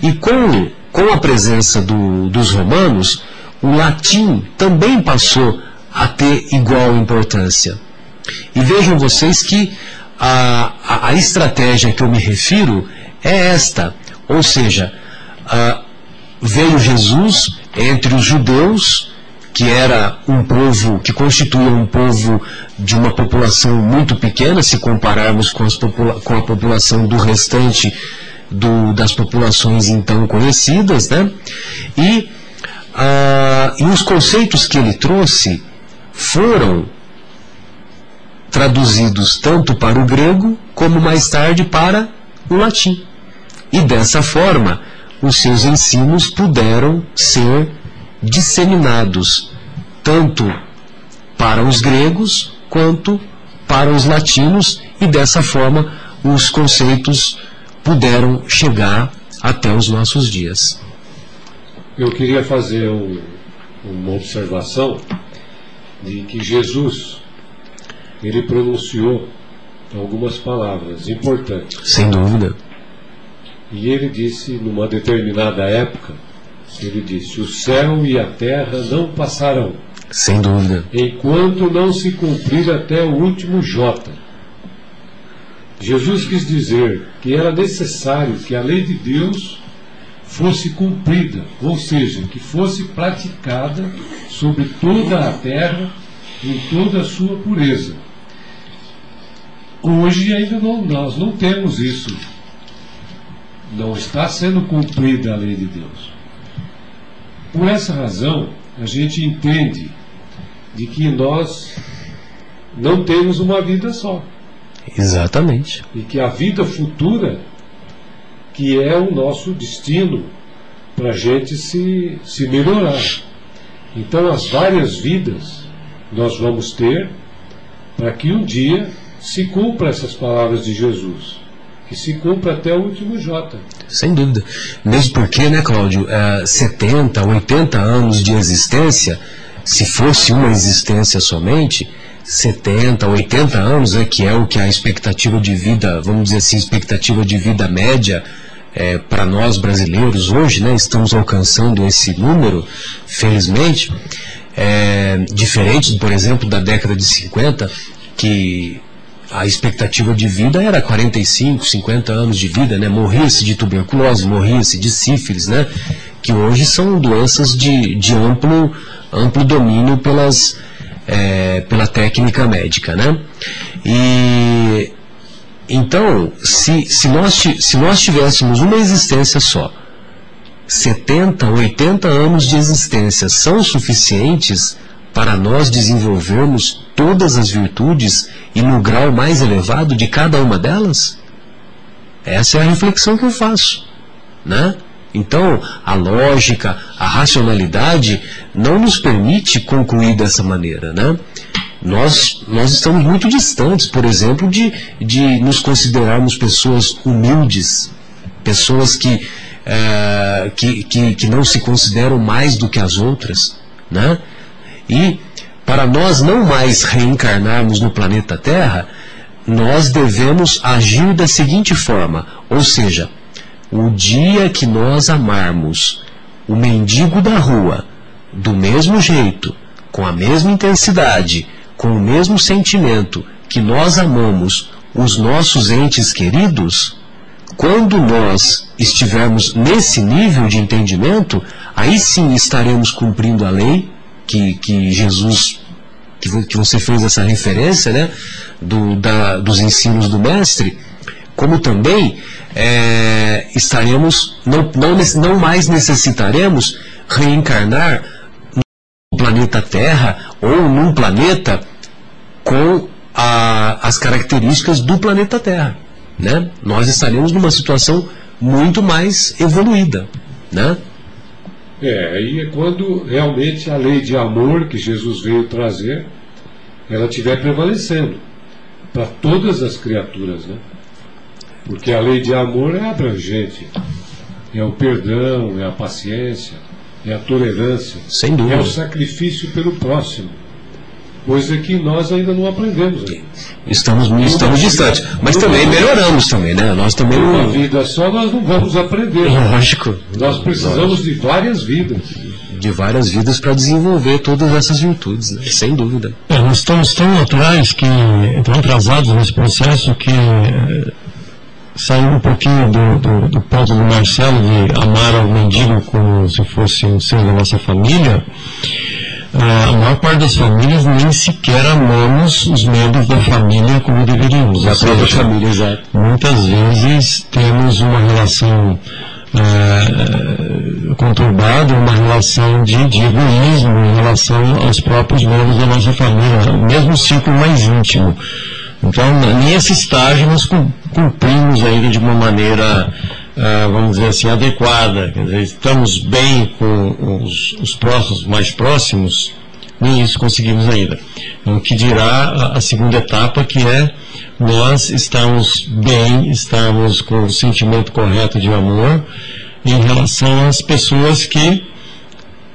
E com, com a presença do, dos romanos, o latim também passou a ter igual importância. E vejam vocês que a, a, a estratégia que eu me refiro é esta. Ou seja, ah, veio Jesus entre os judeus, que era um povo, que constituía um povo de uma população muito pequena, se compararmos com, popula com a população do restante do, das populações então conhecidas, né? E, ah, e os conceitos que ele trouxe foram traduzidos tanto para o grego como mais tarde para o latim. E dessa forma, os seus ensinos puderam ser disseminados tanto para os gregos quanto para os latinos, e dessa forma os conceitos puderam chegar até os nossos dias. Eu queria fazer um, uma observação de que Jesus ele pronunciou algumas palavras importantes. Sem dúvida. E ele disse, numa determinada época, ele disse: O céu e a terra não passarão. Sem dúvida. Enquanto não se cumprir até o último J. Jesus quis dizer que era necessário que a lei de Deus fosse cumprida, ou seja, que fosse praticada sobre toda a terra em toda a sua pureza. Hoje ainda não, nós não temos isso. Não está sendo cumprida a lei de Deus. Por essa razão, a gente entende de que nós não temos uma vida só. Exatamente. E que a vida futura, que é o nosso destino para a gente se, se melhorar. Então, as várias vidas nós vamos ter para que um dia se cumpra essas palavras de Jesus. Que se cumpra até o último J. Sem dúvida. Mesmo porque, né, Cláudio, é, 70, 80 anos de existência, se fosse uma existência somente, 70, 80 anos, né, que é o que a expectativa de vida, vamos dizer assim, expectativa de vida média é, para nós brasileiros hoje, né, estamos alcançando esse número, felizmente, é, diferente, por exemplo, da década de 50, que a expectativa de vida era 45, 50 anos de vida, né? Morria-se de tuberculose, morria-se de sífilis, né? Que hoje são doenças de, de amplo, amplo domínio pelas, é, pela técnica médica, né? E então, se, se, nós, se nós tivéssemos uma existência só, 70, 80 anos de existência são suficientes para nós desenvolvermos todas as virtudes e no grau mais elevado de cada uma delas? Essa é a reflexão que eu faço, né? Então, a lógica, a racionalidade não nos permite concluir dessa maneira, né? Nós, nós estamos muito distantes, por exemplo, de, de nos considerarmos pessoas humildes, pessoas que, é, que, que, que não se consideram mais do que as outras, né? E para nós não mais reencarnarmos no planeta Terra, nós devemos agir da seguinte forma, ou seja, o dia que nós amarmos o mendigo da rua do mesmo jeito, com a mesma intensidade, com o mesmo sentimento que nós amamos os nossos entes queridos, quando nós estivermos nesse nível de entendimento, aí sim estaremos cumprindo a lei que, que Jesus, que, que você fez essa referência, né, do, da, dos ensinos do Mestre, como também é, estaremos, não, não, não mais necessitaremos reencarnar no planeta Terra ou num planeta com a, as características do planeta Terra. Né? Nós estaremos numa situação muito mais evoluída. Né? É, aí é quando realmente a lei de amor que Jesus veio trazer, ela estiver prevalecendo para todas as criaturas, né? Porque a lei de amor é abrangente. É o perdão, é a paciência, é a tolerância, Sem dúvida. é o sacrifício pelo próximo. Coisa que nós ainda não aprendemos. Ainda. Estamos, estamos distantes. Mas também melhoramos também, né? Nós também Uma vida só nós não vamos aprender. Lógico. Nós precisamos Lógico. de várias vidas. De várias vidas para desenvolver todas essas virtudes, né? sem dúvida. É, nós estamos tão atrás que, tão atrasados nesse processo que saindo um pouquinho do, do, do, ponto do Marcelo de amar ao mendigo como se fosse um ser da nossa família, a maior parte das famílias nem sequer amamos os membros da família como deveríamos. Da própria família, exato. Muitas vezes temos uma relação é, conturbada, uma relação de, de egoísmo em relação aos próprios membros da nossa família, mesmo círculo mais íntimo. Então, nesse estágio, nós cumprimos ainda de uma maneira, vamos dizer assim, adequada. Quer dizer, estamos bem com os, os próximos mais próximos, nem isso conseguimos ainda. Então, o que dirá a, a segunda etapa, que é nós estamos bem, estamos com o sentimento correto de amor em relação às pessoas que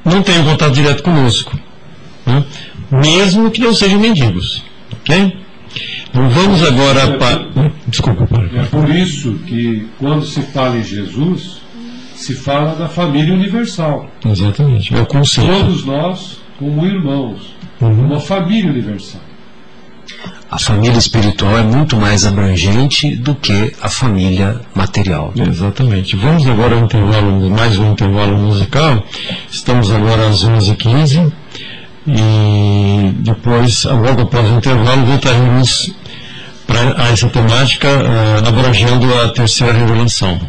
não têm contato direto conosco, né? mesmo que não sejam mendigos. Ok? Então vamos agora para. Desculpa, É por isso que quando se fala em Jesus, se fala da família universal. Exatamente, é o conceito. Todos nós como irmãos, uhum. uma família universal. A família espiritual é muito mais abrangente do que a família material. Exatamente. Vamos agora ao intervalo, mais um intervalo musical. Estamos agora às 11h15 e depois, logo após o intervalo, voltaremos para essa temática, uh, abrangendo a terceira revelação.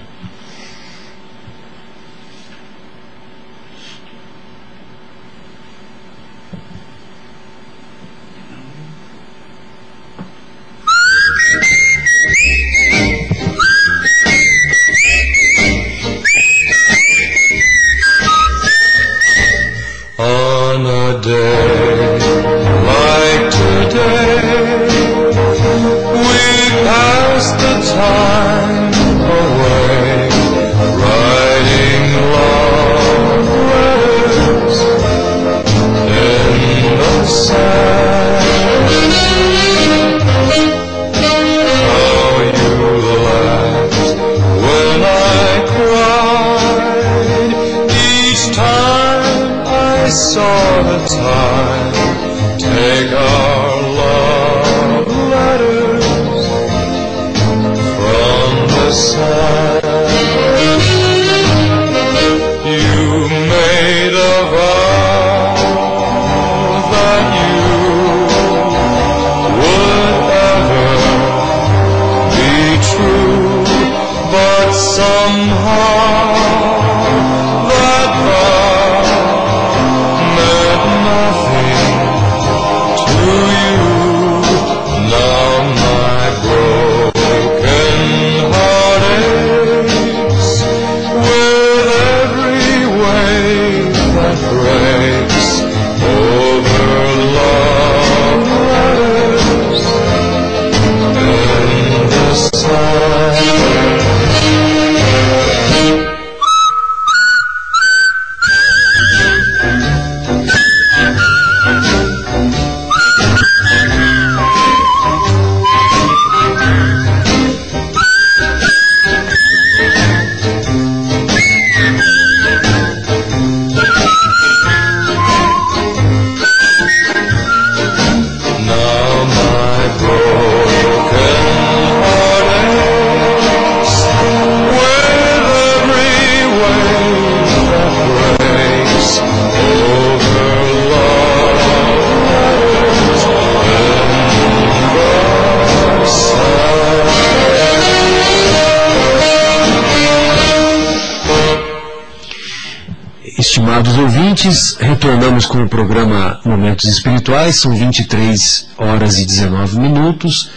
Ouvintes, retornamos com o programa Momentos Espirituais, são 23 horas e 19 minutos.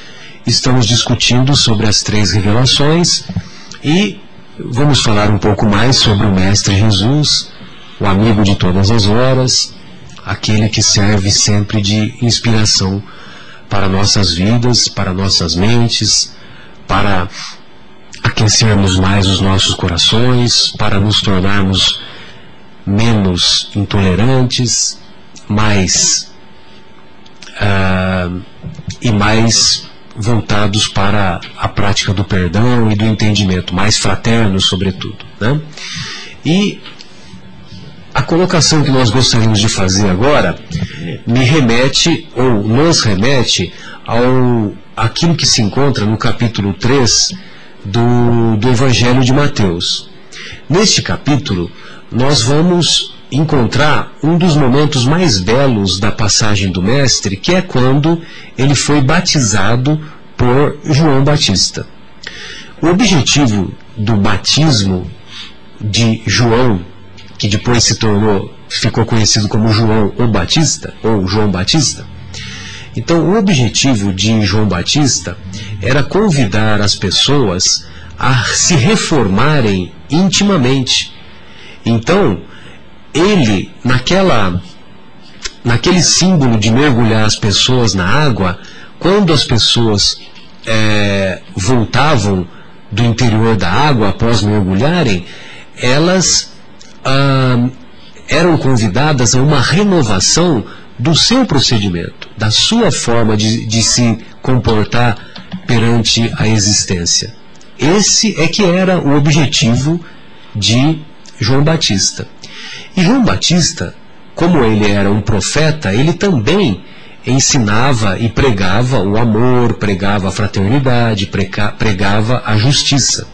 Estamos discutindo sobre as três revelações e vamos falar um pouco mais sobre o Mestre Jesus, o amigo de todas as horas, aquele que serve sempre de inspiração para nossas vidas, para nossas mentes, para aquecermos mais os nossos corações, para nos tornarmos menos intolerantes, mais uh, e mais voltados para a prática do perdão e do entendimento, mais fraternos, sobretudo. Né? E a colocação que nós gostaríamos de fazer agora me remete, ou nos remete, ao aquilo que se encontra no capítulo 3 do, do Evangelho de Mateus. Neste capítulo, nós vamos encontrar um dos momentos mais belos da passagem do Mestre, que é quando ele foi batizado por João Batista. O objetivo do batismo de João, que depois se tornou, ficou conhecido como João o Batista, ou João Batista, então, o objetivo de João Batista era convidar as pessoas a se reformarem intimamente. Então, ele, naquela, naquele símbolo de mergulhar as pessoas na água, quando as pessoas é, voltavam do interior da água após mergulharem, elas ah, eram convidadas a uma renovação do seu procedimento, da sua forma de, de se comportar perante a existência. Esse é que era o objetivo de João Batista. E João Batista, como ele era um profeta, ele também ensinava e pregava o amor, pregava a fraternidade, pregava a justiça.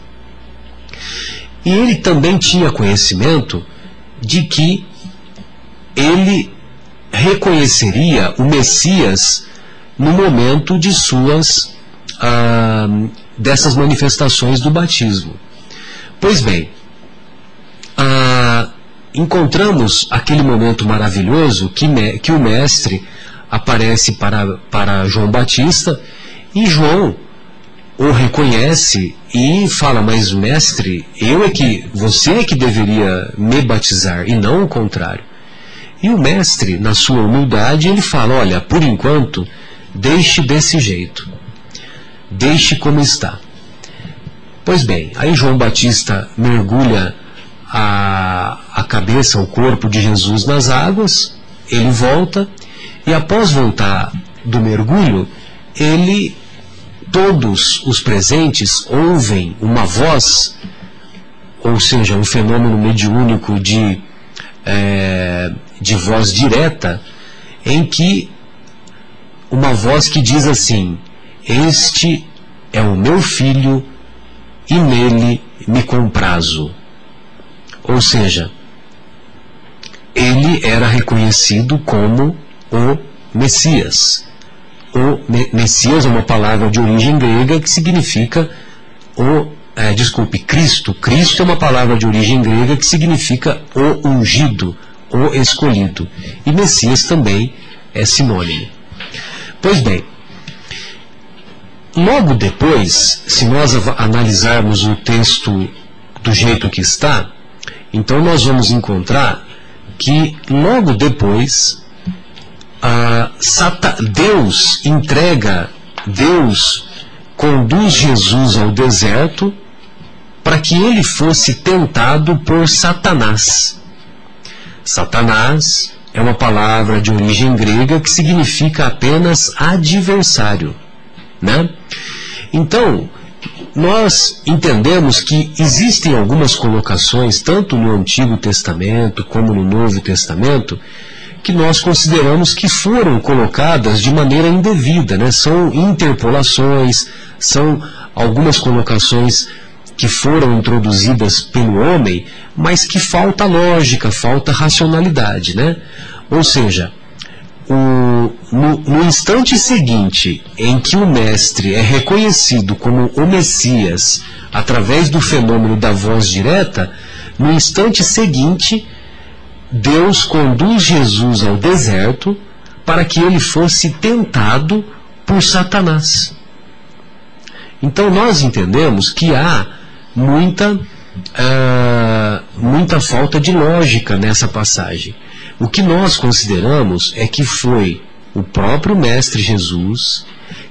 E ele também tinha conhecimento de que ele reconheceria o Messias no momento de suas ah, dessas manifestações do batismo. Pois bem, ah, encontramos aquele momento maravilhoso que, me, que o mestre aparece para, para João Batista e João o reconhece e fala, mas mestre, eu é que, você é que deveria me batizar e não o contrário. E o mestre, na sua humildade, ele fala: olha, por enquanto, deixe desse jeito, deixe como está. Pois bem, aí João Batista mergulha a, a cabeça, o corpo de Jesus nas águas, ele volta, e após voltar do mergulho, ele, todos os presentes ouvem uma voz, ou seja, um fenômeno mediúnico de é, de voz direta, em que uma voz que diz assim: Este é o meu filho e nele me comprazo. Ou seja, ele era reconhecido como o Messias. O Messias é uma palavra de origem grega que significa o é, desculpe, Cristo. Cristo é uma palavra de origem grega que significa o ungido, o escolhido. E Messias também é sinônimo. Pois bem, logo depois, se nós analisarmos o texto do jeito que está, então nós vamos encontrar que logo depois Deus entrega, Deus conduz Jesus ao deserto para que ele fosse tentado por Satanás. Satanás é uma palavra de origem grega que significa apenas adversário, né? Então, nós entendemos que existem algumas colocações, tanto no Antigo Testamento como no Novo Testamento, que nós consideramos que foram colocadas de maneira indevida, né? são interpolações, são algumas colocações que foram introduzidas pelo homem, mas que falta lógica, falta racionalidade, né? Ou seja, o, no, no, instante seguinte em que o mestre é reconhecido como o Messias através do fenômeno da voz direta, no instante seguinte, Deus conduz Jesus ao deserto para que ele fosse tentado por Satanás. Então nós entendemos que há muita, uh, muita falta de lógica nessa passagem. O que nós consideramos é que foi o próprio Mestre Jesus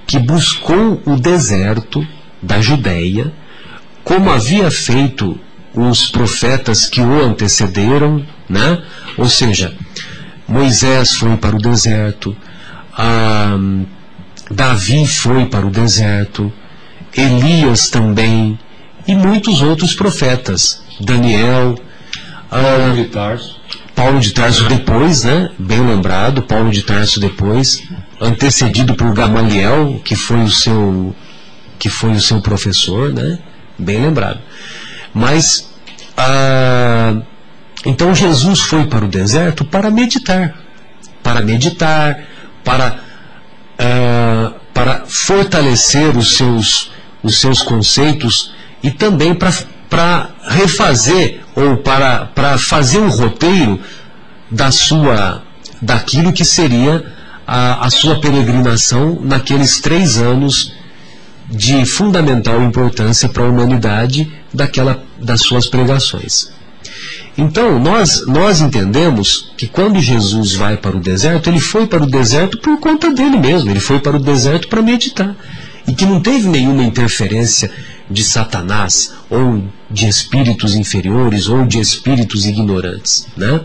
que buscou o deserto da Judéia, como havia feito os profetas que o antecederam, né? ou seja, Moisés foi para o deserto, ah, Davi foi para o deserto, Elias também, e muitos outros profetas. Daniel, Paulo de Tarso. Paulo de Tarso depois, né? Bem lembrado, Paulo de Tarso depois, antecedido por Gamaliel, que foi o seu que foi o seu professor, né? bem lembrado. Mas, ah, então Jesus foi para o deserto para meditar, para meditar, para, ah, para fortalecer os seus, os seus conceitos e também para, para refazer ou para, para fazer um roteiro da sua, daquilo que seria a, a sua peregrinação naqueles três anos de fundamental importância para a humanidade daquela, das suas pregações. Então, nós, nós entendemos que quando Jesus vai para o deserto, ele foi para o deserto por conta dele mesmo, ele foi para o deserto para meditar. E que não teve nenhuma interferência de Satanás, ou de espíritos inferiores, ou de espíritos ignorantes. Né?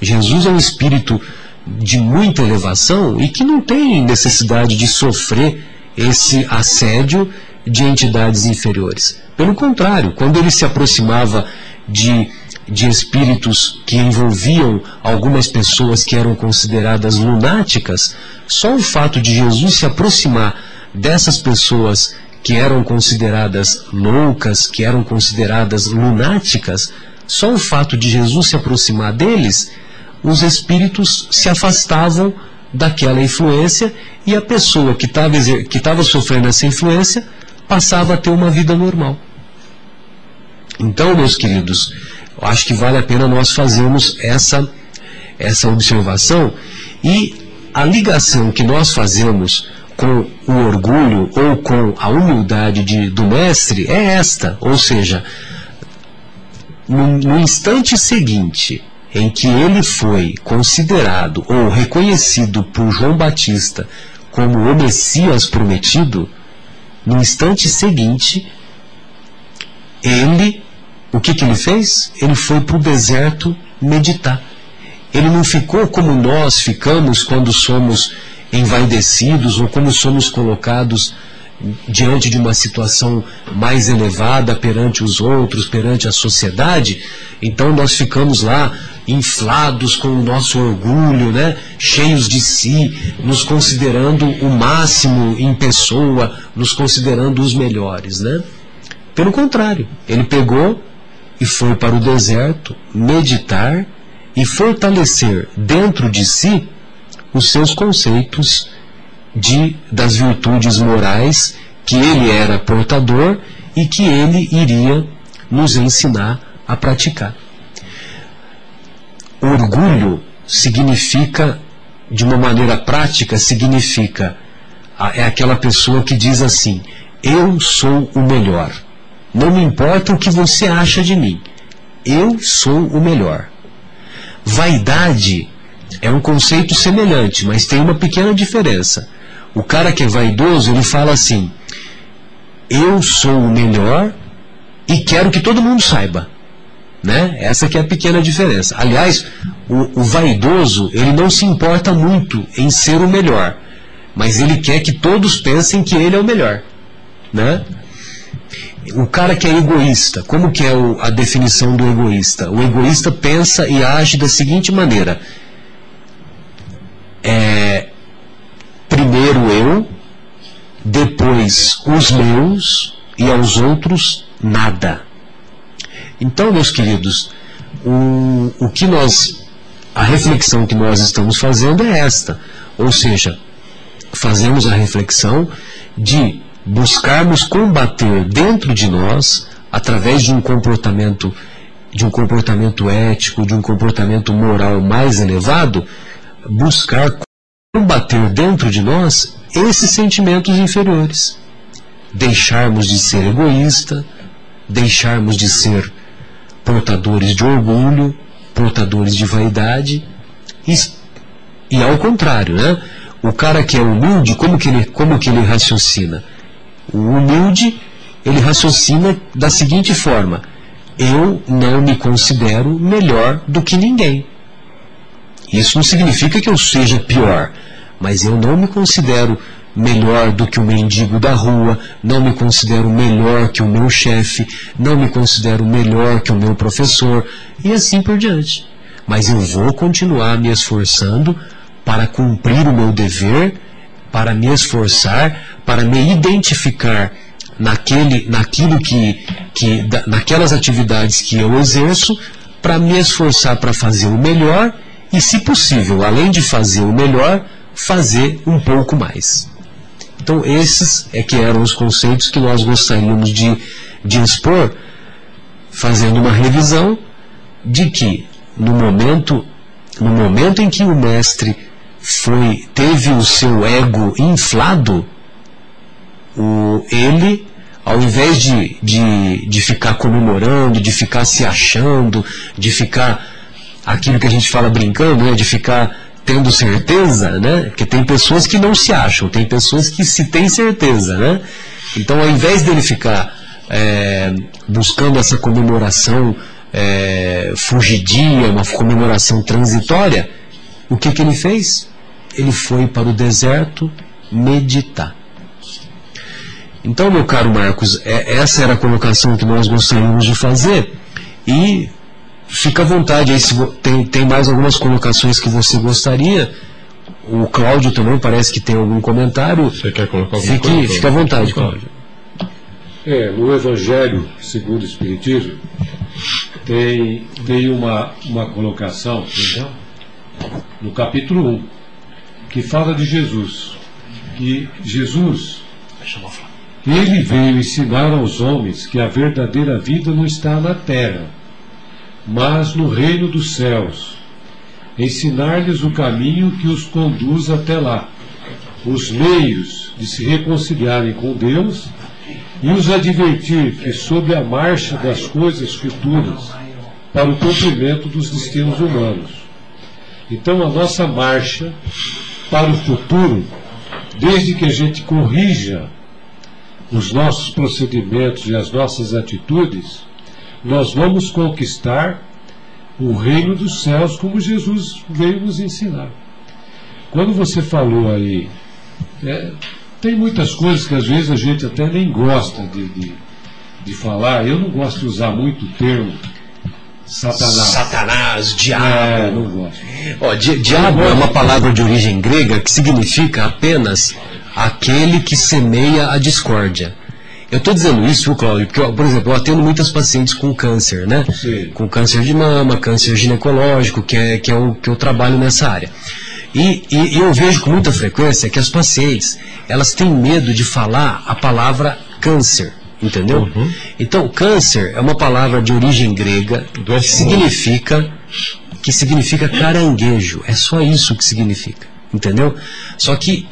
Jesus é um espírito de muita elevação e que não tem necessidade de sofrer esse assédio de entidades inferiores. Pelo contrário, quando ele se aproximava de, de espíritos que envolviam algumas pessoas que eram consideradas lunáticas, só o fato de Jesus se aproximar dessas pessoas que eram consideradas loucas, que eram consideradas lunáticas, só o fato de Jesus se aproximar deles os espíritos se afastavam daquela influência e a pessoa que estava que sofrendo essa influência passava a ter uma vida normal. Então, meus queridos, acho que vale a pena nós fazermos essa, essa observação e a ligação que nós fazemos com o orgulho ou com a humildade de, do mestre é esta, ou seja, no, no instante seguinte em que ele foi considerado ou reconhecido por João Batista como o Messias prometido, no instante seguinte, ele, o que, que ele fez? Ele foi para o deserto meditar. Ele não ficou como nós ficamos quando somos envaidecidos ou como somos colocados diante de uma situação mais elevada perante os outros, perante a sociedade, então nós ficamos lá inflados com o nosso orgulho, né? cheios de si, nos considerando o máximo em pessoa, nos considerando os melhores. Né? Pelo contrário, ele pegou e foi para o deserto meditar e fortalecer dentro de si os seus conceitos de, das virtudes morais que ele era portador e que ele iria nos ensinar a praticar. Orgulho significa, de uma maneira prática, significa é aquela pessoa que diz assim: eu sou o melhor. Não me importa o que você acha de mim. Eu sou o melhor. Vaidade é um conceito semelhante, mas tem uma pequena diferença. O cara que é vaidoso, ele fala assim: eu sou o melhor e quero que todo mundo saiba. Né? Essa que é a pequena diferença. Aliás, o, o vaidoso, ele não se importa muito em ser o melhor, mas ele quer que todos pensem que ele é o melhor. Né? O cara que é egoísta, como que é a definição do egoísta? O egoísta pensa e age da seguinte maneira: é, primeiro eu, depois os meus e aos outros nada. Então, meus queridos, o, o que nós, a reflexão que nós estamos fazendo é esta, ou seja, fazemos a reflexão de buscarmos combater dentro de nós, através de um comportamento de um comportamento ético, de um comportamento moral mais elevado, buscar combater dentro de nós esses sentimentos inferiores. Deixarmos de ser egoísta, deixarmos de ser portadores de orgulho, portadores de vaidade, e, e ao contrário, né? O cara que é humilde, como que ele, como que ele raciocina? O humilde, ele raciocina da seguinte forma: eu não me considero melhor do que ninguém. Isso não significa que eu seja pior, mas eu não me considero melhor do que o mendigo da rua, não me considero melhor que o meu chefe, não me considero melhor que o meu professor, e assim por diante. Mas eu vou continuar me esforçando para cumprir o meu dever, para me esforçar, para me identificar naquele, naquilo que, que naquelas atividades que eu exerço, para me esforçar para fazer o melhor e, se possível, além de fazer o melhor, fazer um pouco mais. Então, esses é que eram os conceitos que nós gostaríamos de, de expor, fazendo uma revisão de que, no momento, no momento em que o mestre foi teve o seu ego inflado, o, ele, ao invés de, de, de ficar comemorando, de ficar se achando, de ficar aquilo que a gente fala brincando, né, de ficar tendo certeza, né? Porque tem pessoas que não se acham, tem pessoas que se têm certeza, né? Então, ao invés dele ficar é, buscando essa comemoração é, fugidia, uma comemoração transitória, o que, que ele fez? Ele foi para o deserto meditar. Então, meu caro Marcos, é, essa era a colocação que nós gostaríamos de fazer e fica à vontade aí se tem, tem mais algumas colocações que você gostaria. O Cláudio também parece que tem algum comentário. Você quer colocar alguma Fique, coisa? fica à vontade, Cláudio. É, no Evangelho segundo o Espiritismo, tem, tem uma, uma colocação, no capítulo 1, que fala de Jesus. Que Jesus, ele veio ensinar aos homens que a verdadeira vida não está na terra, mas no reino dos céus. Ensinar-lhes o caminho que os conduz até lá, os meios de se reconciliarem com Deus e os advertir que, sob a marcha das coisas futuras, para o cumprimento dos destinos humanos. Então, a nossa marcha para o futuro, desde que a gente corrija os nossos procedimentos e as nossas atitudes, nós vamos conquistar o reino dos céus como Jesus veio nos ensinar. Quando você falou aí, é, tem muitas coisas que às vezes a gente até nem gosta de, de, de falar. Eu não gosto de usar muito o termo Satanás. Satanás, diabo. É, não gosto. Ó, di- diabo é uma palavra de origem grega que significa apenas aquele que semeia a discórdia. Eu estou dizendo isso, viu, Cláudio, porque, por exemplo, eu atendo muitas pacientes com câncer, né? Sim. Com câncer de mama, câncer ginecológico, que é, que é o que eu trabalho nessa área. E, e eu vejo com muita frequência que as pacientes, elas têm medo de falar a palavra câncer, entendeu? Então, câncer é uma palavra de origem grega que significa que significa caranguejo. É só isso que significa, entendeu? Só que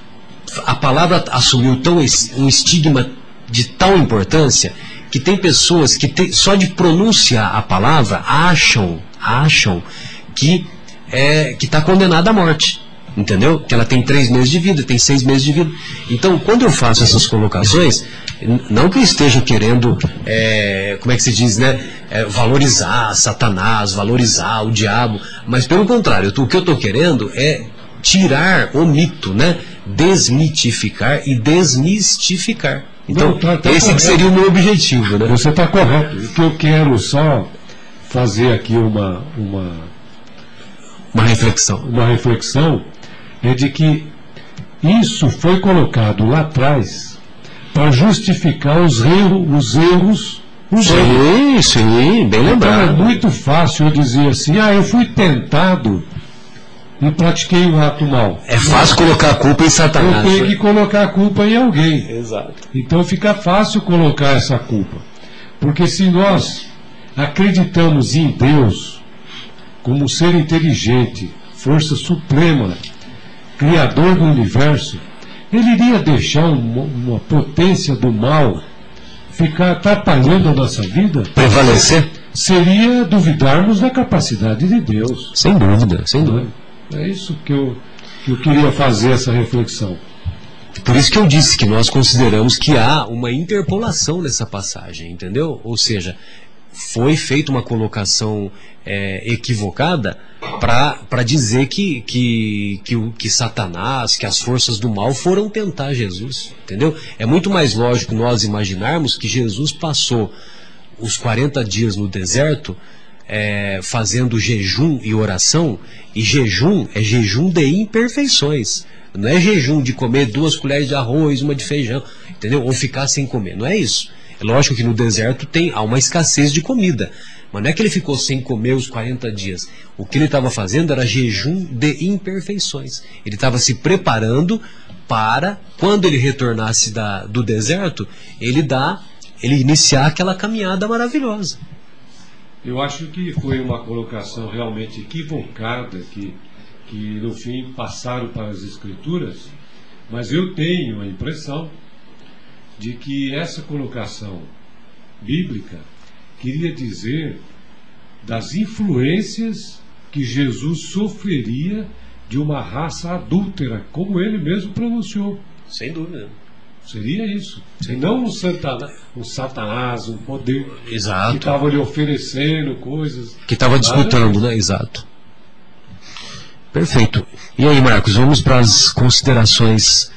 a palavra assumiu tão um estigma de tal importância que tem pessoas que tem- só de pronunciar a palavra acham, acham que é está condenada à morte. Entendeu? Que ela tem três meses de vida, tem seis meses de vida. Então, quando eu faço essas colocações, não que eu esteja querendo, é, como é que se diz, né? é, valorizar Satanás, valorizar o diabo, mas pelo contrário, o que eu estou querendo é tirar o mito, né? Desmitificar e desmistificar. Então, Não, tá- tá esse que seria o meu objetivo, né? Você está correto. O que eu quero só fazer aqui uma, uma, Uma reflexão. uma reflexão é de que isso foi colocado lá atrás para justificar os erros, os erros, os erros. Sim, sim, bem Então é lembrado. muito fácil eu dizer assim, ah, eu fui tentado e pratiquei um ato mal. É fácil colocar a culpa em Eu Satanás. tenho né? que colocar a culpa em alguém. Exato. Então fica fácil colocar essa culpa. Porque se nós acreditamos em Deus como um ser inteligente, força suprema, criador do universo, ele iria deixar uma, uma potência do mal ficar atrapalhando a nossa vida? Prevalecer? Seria duvidarmos da capacidade de Deus. Sem dúvida, sem dúvida. É isso que eu, que eu queria fazer essa reflexão. Por isso que eu disse que nós consideramos que há uma interpolação nessa passagem, entendeu? Ou seja, foi feita uma colocação é, equivocada para dizer que, que, que, que Satanás, que as forças do mal foram tentar Jesus, entendeu? É muito mais lógico nós imaginarmos que Jesus passou os 40 dias no deserto é, fazendo jejum e oração, e jejum é jejum de imperfeições. Não é jejum de comer duas colheres de arroz, uma de feijão, entendeu? Ou ficar sem comer. Não é isso. É lógico que no deserto tem há uma escassez de comida. Mas não é que ele ficou sem comer os 40 dias. O que ele estava fazendo era jejum de imperfeições. Ele estava se preparando para, quando ele retornasse da, do deserto, ele dá, ele iniciar aquela caminhada maravilhosa. Eu acho que foi uma colocação realmente equivocada que, que no fim passaram para as escrituras, mas eu tenho a impressão de que essa colocação bíblica queria dizer das influências que Jesus sofreria de uma raça adúltera, como ele mesmo pronunciou. Sem dúvida. Seria isso. E não um, santana, um satanás, um poder Exato. que estava lhe oferecendo coisas. Que estava disputando, né? Exato. Perfeito. E aí, Marcos, vamos para as considerações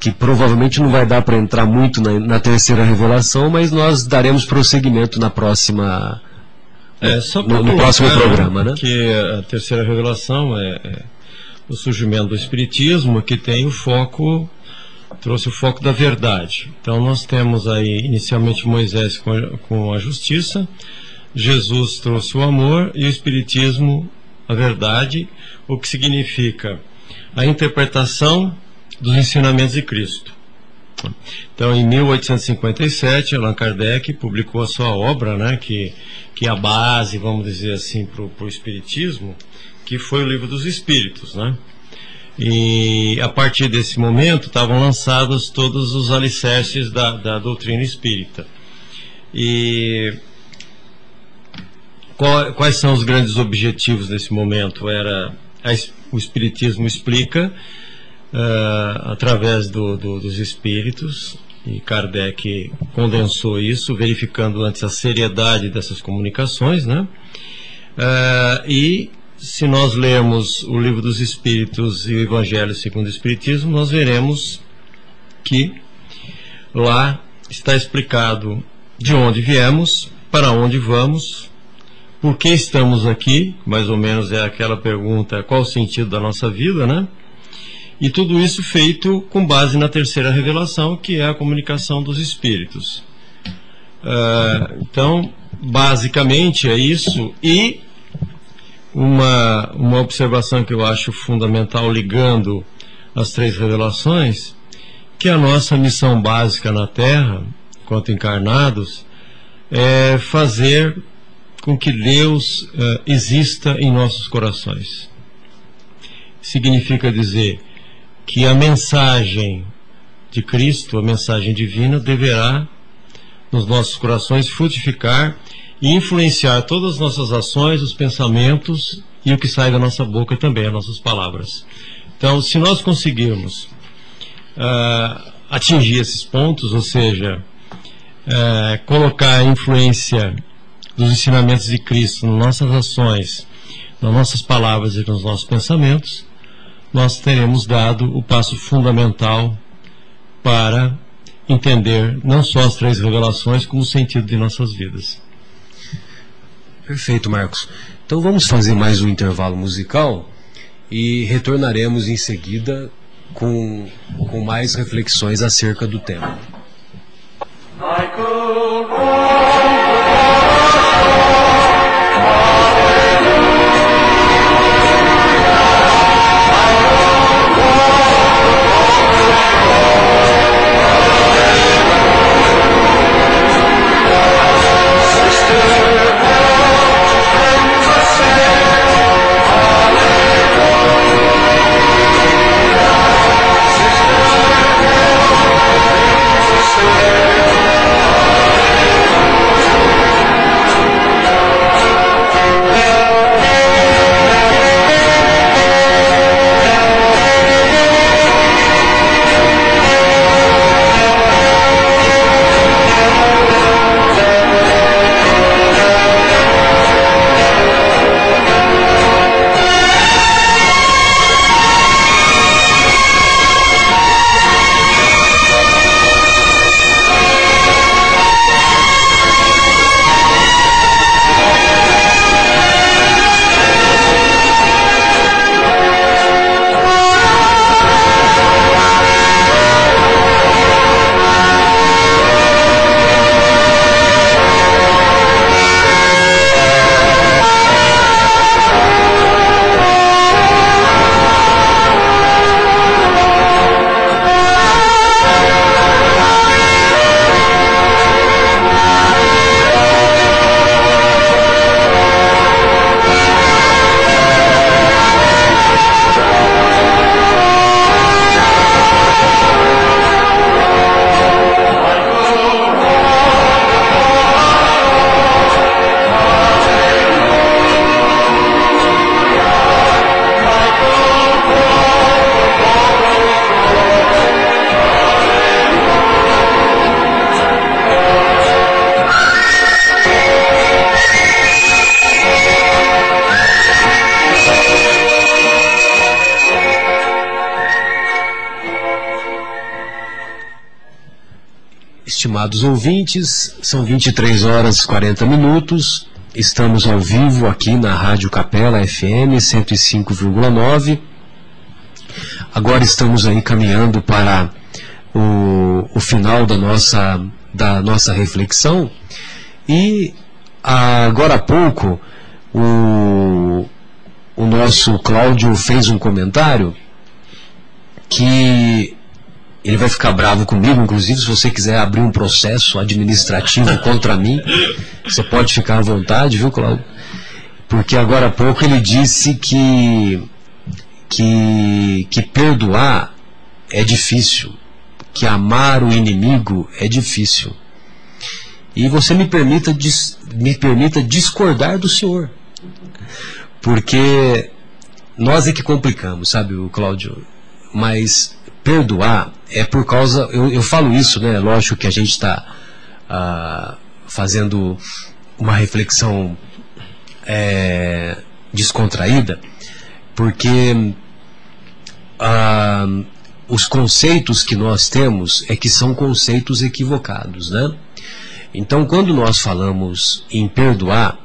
que provavelmente não vai dar para entrar muito na, na, terceira revelação, mas nós daremos prosseguimento na próxima. É, só no, no próximo programa, né? Que a terceira revelação é, é o surgimento do Espiritismo, que tem o foco, trouxe o foco da verdade. Então nós temos aí inicialmente Moisés com a, justiça, Jesus trouxe o amor e o Espiritismo a verdade, o que significa a interpretação dos ensinamentos de Cristo. Então, em 1857, Allan Kardec publicou a sua obra, né, que, que é a base, vamos dizer assim, para o Espiritismo, que foi o Livro dos Espíritos. Né? E a partir desse momento estavam lançados todos os alicerces da, da doutrina espírita. E qual, quais são os grandes objetivos nesse momento? Era a, o Espiritismo explica uh, através do, do, dos espíritos, e Kardec condensou isso, verificando antes a seriedade dessas comunicações, né? Uh, e se nós lermos o livro dos Espíritos e o Evangelho segundo o Espiritismo, nós veremos que lá está explicado de onde viemos, para onde vamos, por que estamos aqui, mais ou menos é aquela pergunta, qual o sentido da nossa vida, né? E tudo isso feito com base na terceira revelação, que é a comunicação dos espíritos. Uh, então, basicamente é isso. E uma, uma observação que eu acho fundamental ligando as três revelações, que a nossa missão básica na Terra, enquanto encarnados, é fazer com que Deus uh, exista em nossos corações. Significa dizer que a mensagem de Cristo, a mensagem divina, deverá nos nossos corações frutificar e influenciar todas as nossas ações, os pensamentos e o que sai da nossa boca também, as nossas palavras. Então, se nós conseguirmos uh, atingir esses pontos, ou seja, uh, colocar a influência dos ensinamentos de Cristo nas nossas ações, nas nossas palavras e nos nossos pensamentos, nós teremos dado o passo fundamental para entender não só as três revelações, como o sentido de nossas vidas. Perfeito, Marcos. Então vamos fazer mais um intervalo musical e retornaremos em seguida com, com mais reflexões acerca do tema. Estimados ouvintes, são 23 horas e 40 minutos. Estamos ao vivo aqui na Rádio Capela FM 105,9. Agora estamos aí caminhando para o, o final da nossa, da nossa reflexão. E agora há pouco o, o nosso Cláudio fez um comentário que vai ficar bravo comigo, inclusive se você quiser abrir um processo administrativo contra mim, você pode ficar à vontade, viu, Cláudio? Porque agora há pouco ele disse que, que, que perdoar é difícil, que amar o inimigo é difícil. E você me permita, me permita discordar do senhor. Porque nós é que complicamos, sabe, o Cláudio? Mas perdoar é por causa. Eu, eu falo isso, né? Lógico que a gente está ah, fazendo uma reflexão é, descontraída, porque ah, os conceitos que nós temos é que são conceitos equivocados, né? Então, quando nós falamos em perdoar,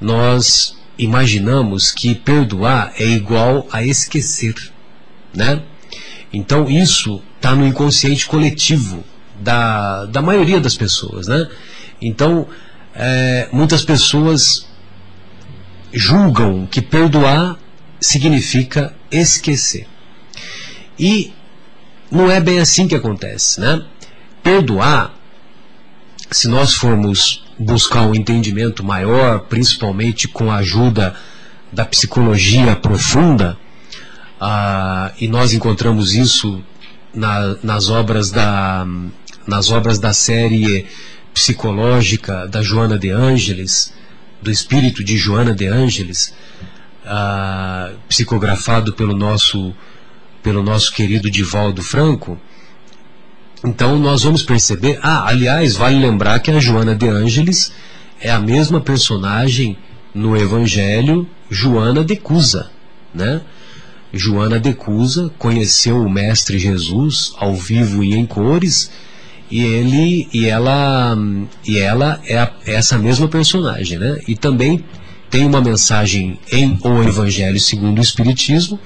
nós imaginamos que perdoar é igual a esquecer, né? Então isso está no inconsciente coletivo da, da maioria das pessoas, né? Então é, muitas pessoas julgam que perdoar significa esquecer. E não é bem assim que acontece, né? Perdoar, se nós formos buscar um entendimento maior, principalmente com a ajuda da psicologia profunda, ah, e nós encontramos isso na, nas obras da nas obras da série psicológica da Joana de Ângeles, do espírito de Joana de Ângeles, ah, psicografado pelo nosso pelo nosso querido Divaldo Franco. Então nós vamos perceber, ah, aliás, vale lembrar que a Joana de Ângeles é a mesma personagem no Evangelho Joana de Cusa, né? Joana de Cusa conheceu o Mestre Jesus ao vivo e em cores, e ele e ela e ela é, a, é essa mesma personagem, né? E também tem uma mensagem em O Evangelho segundo o Espiritismo,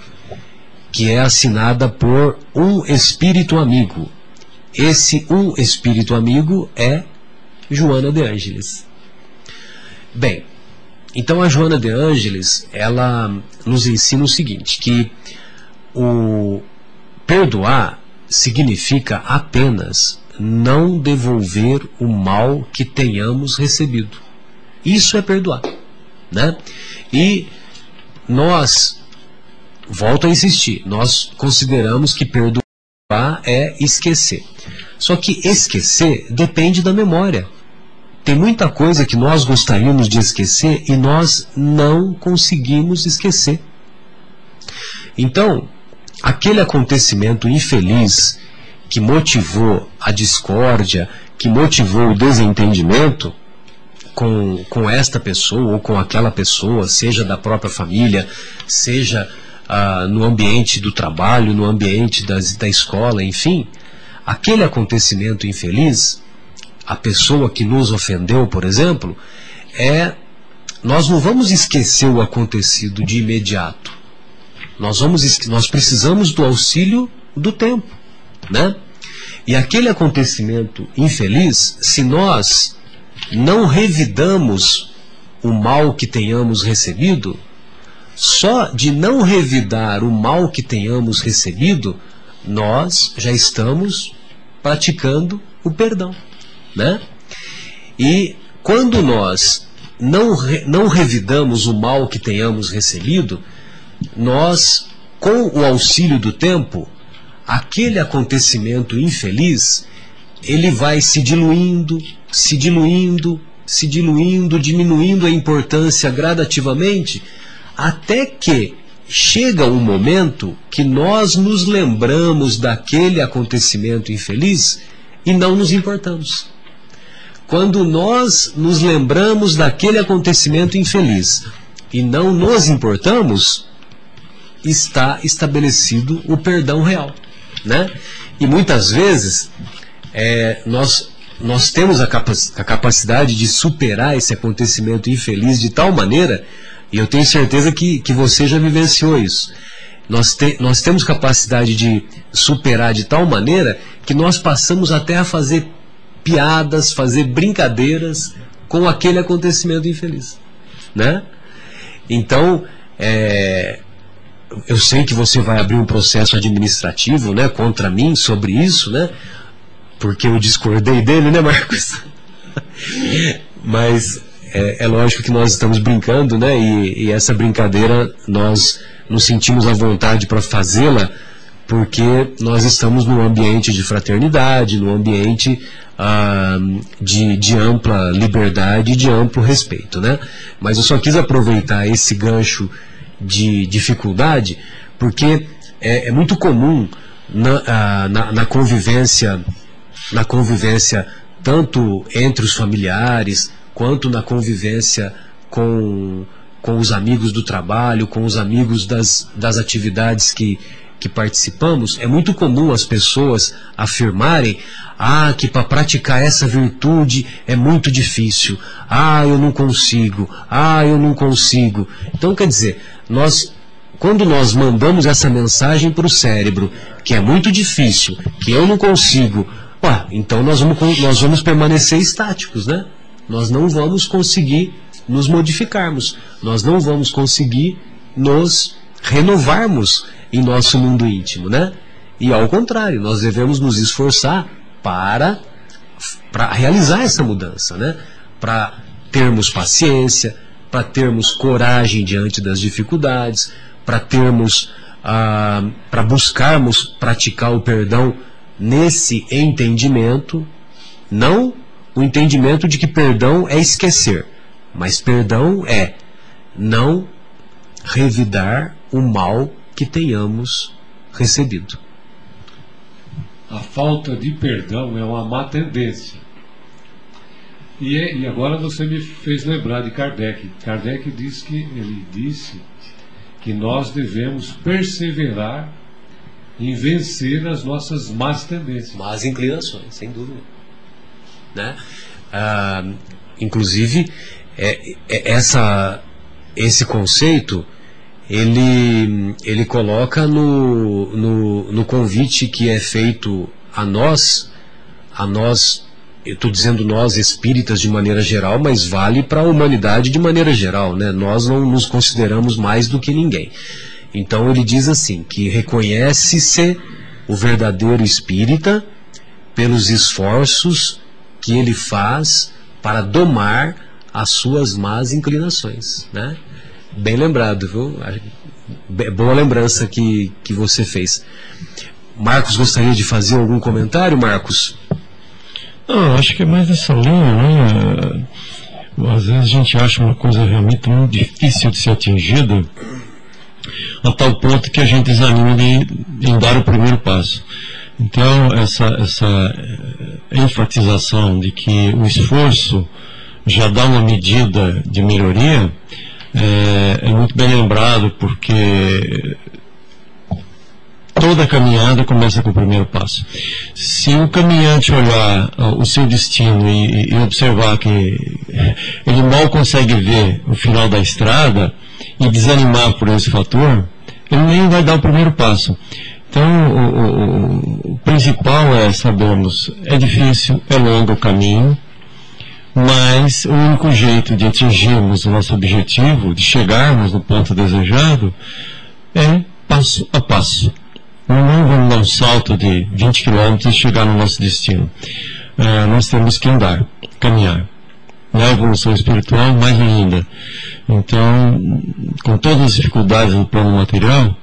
que é assinada por um espírito amigo. Esse um espírito amigo é Joana de Ângeles. Bem, então a Joana de Ângeles, ela nos ensina o seguinte, que o perdoar significa apenas não devolver o mal que tenhamos recebido. Isso é perdoar, né? E nós volto a insistir, nós consideramos que perdoar é esquecer. Só que esquecer depende da memória. Tem muita coisa que nós gostaríamos de esquecer e nós não conseguimos esquecer. Então, aquele acontecimento infeliz que motivou a discórdia, que motivou o desentendimento com, com esta pessoa ou com aquela pessoa, seja da própria família, seja ah, no ambiente do trabalho, no ambiente das, da escola, enfim, aquele acontecimento infeliz a pessoa que nos ofendeu, por exemplo, é nós não vamos esquecer o acontecido de imediato. Nós vamos nós precisamos do auxílio do tempo, né? E aquele acontecimento infeliz, se nós não revidamos o mal que tenhamos recebido, só de não revidar o mal que tenhamos recebido, nós já estamos praticando o perdão. Né? E quando nós não, não revidamos o mal que tenhamos recebido, nós, com o auxílio do tempo, aquele acontecimento infeliz, ele vai se diluindo, se diluindo, se diluindo, diminuindo a importância gradativamente, até que chega um momento que nós nos lembramos daquele acontecimento infeliz e não nos importamos quando nós nos lembramos daquele acontecimento infeliz e não nos importamos, está estabelecido o perdão real. Né? E muitas vezes é, nós nós temos a, a capacidade de superar esse acontecimento infeliz de tal maneira, e eu tenho certeza que, que você já vivenciou isso. Nós, te, nós temos capacidade de superar de tal maneira que nós passamos até a fazer piadas, fazer brincadeiras com aquele acontecimento infeliz. Né? Então, é, eu sei que você vai abrir um processo administrativo né, contra mim sobre isso, né? Porque eu discordei dele, né, Marcos? Mas é, é, lógico que nós estamos brincando, né? E, e essa brincadeira nós nos sentimos à vontade para fazê-la porque nós estamos num ambiente de fraternidade, num ambiente de, de ampla liberdade e de amplo respeito, né? Mas eu só quis aproveitar esse gancho de dificuldade porque é, é muito comum na, ah, na, na convivência na convivência tanto entre os familiares quanto na convivência com, com os amigos do trabalho, com os amigos das, das atividades que, que participamos, é muito comum as pessoas afirmarem ah, que para praticar essa virtude é muito difícil. Ah, eu não consigo. Ah, eu não consigo. Então, quer dizer, nós, quando nós mandamos essa mensagem para o cérebro, que é muito difícil, que eu não consigo, Ué, então nós vamos, nós vamos permanecer estáticos, né? Nós não vamos conseguir nos modificarmos. Nós não vamos conseguir nos renovarmos em nosso mundo íntimo, né? E ao contrário, nós devemos nos esforçar para, para realizar essa mudança, né? Para termos paciência, para termos coragem diante das dificuldades, para termos, ah, para buscarmos praticar o perdão nesse entendimento, não o entendimento de que perdão é esquecer, mas perdão é não revidar o mal que tenhamos recebido. A falta de perdão é uma má tendência. E, é, e agora você me fez lembrar de Kardec. Kardec diz que ele disse que nós devemos perseverar em vencer as nossas más tendências. Más inclinações, sem dúvida. Né? Ah, inclusive, é, é, essa, esse conceito ele, ele coloca no, no, no convite que é feito a nós, a nós, eu estou dizendo nós espíritas de maneira geral, mas vale para a humanidade de maneira geral, né? Nós não nos consideramos mais do que ninguém. Então ele diz assim, que reconhece-se o verdadeiro espírita pelos esforços que ele faz para domar as suas más inclinações, né? Bem lembrado, viu? Boa lembrança que, que você fez. Marcos gostaria de fazer algum comentário, Marcos? Não, acho que é mais nessa linha, né? Às vezes a gente acha uma coisa realmente muito difícil de ser atingida a tal ponto que a gente desanima de, em dar o primeiro passo. Então, essa, essa eh, enfatização de que o esforço já dá uma medida de melhoria é, é muito bem lembrado, porque toda caminhada começa com o primeiro passo. Se o caminhante olhar o seu destino e, e, observar que ele mal consegue ver o final da estrada e desanimar por esse fator, ele nem vai dar o primeiro passo. Então, o, o, o principal é sabermos, é difícil, é longo o caminho, mas o único jeito de atingirmos o nosso objetivo, de chegarmos no ponto desejado, é passo a passo. Não vamos dar um salto de 20 km e chegar no nosso destino. É, nós temos que andar, caminhar. Na evolução espiritual, mais ainda. Então, com todas as dificuldades do plano material,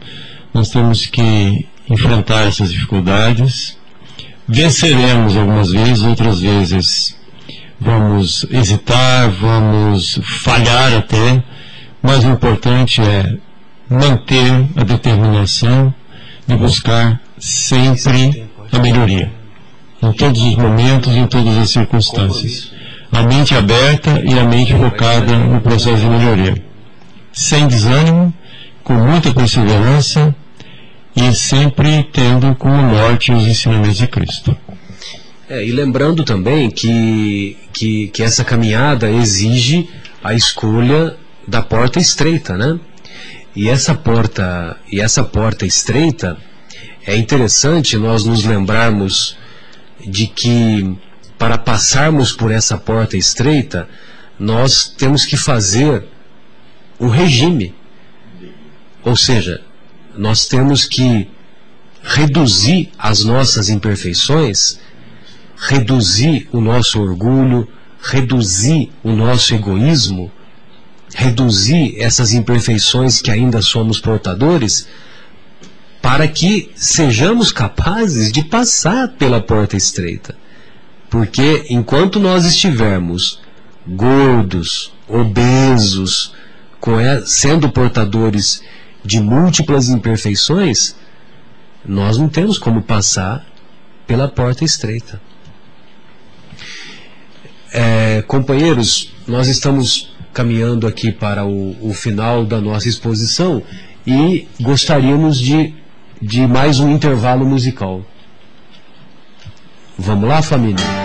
nós temos que enfrentar essas dificuldades. Venceremos algumas vezes, outras vezes vamos hesitar, vamos falhar até, mas o importante é manter a determinação de buscar sempre a melhoria, em todos os momentos, em todas as circunstâncias. A mente aberta e a mente focada no processo de melhoria. Sem desânimo, com muita perseverança e sempre tendo como norte os ensinamentos de Cristo. É, e lembrando também que, que, que essa caminhada exige a escolha da porta estreita, né? E essa porta, e essa porta estreita é interessante nós nos lembrarmos de que para passarmos por essa porta estreita, nós temos que fazer um regime. Ou seja, nós temos que reduzir as nossas imperfeições, reduzir o nosso orgulho, reduzir o nosso egoísmo, reduzir essas imperfeições que ainda somos portadores, para que sejamos capazes de passar pela porta estreita. Porque enquanto nós estivermos gordos, obesos, sendo portadores de múltiplas imperfeições, nós não temos como passar pela porta estreita. É, companheiros, nós estamos caminhando aqui para o, o, final da nossa exposição e gostaríamos de, de mais um intervalo musical. Vamos lá, família?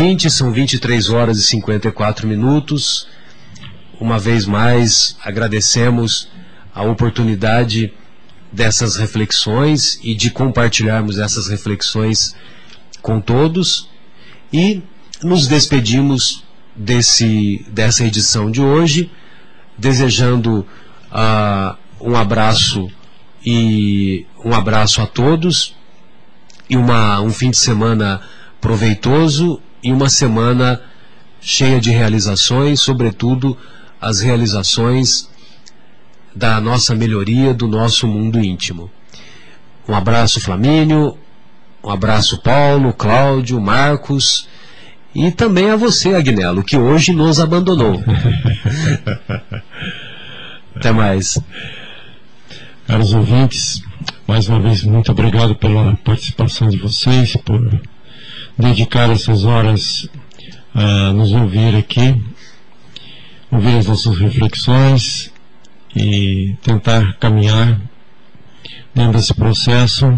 Estimados ouvintes, são 23 horas e 54 minutos. Uma vez mais, agradecemos a oportunidade dessas reflexões e de compartilharmos essas reflexões com todos. E nos despedimos desse, dessa edição de hoje, desejando uh, um abraço e um abraço a todos e uma, um fim de semana proveitoso e uma semana cheia de realizações, sobretudo as realizações da nossa melhoria do nosso mundo íntimo. Um abraço, Flamínio, um abraço, Paulo, Cláudio, Marcos e também a você, Agnello, que hoje nos abandonou. Até mais. Caros ouvintes, mais uma vez, muito obrigado pela participação de vocês, por dedicar essas horas a nos ouvir aqui, ouvir as nossas reflexões e tentar caminhar dentro desse processo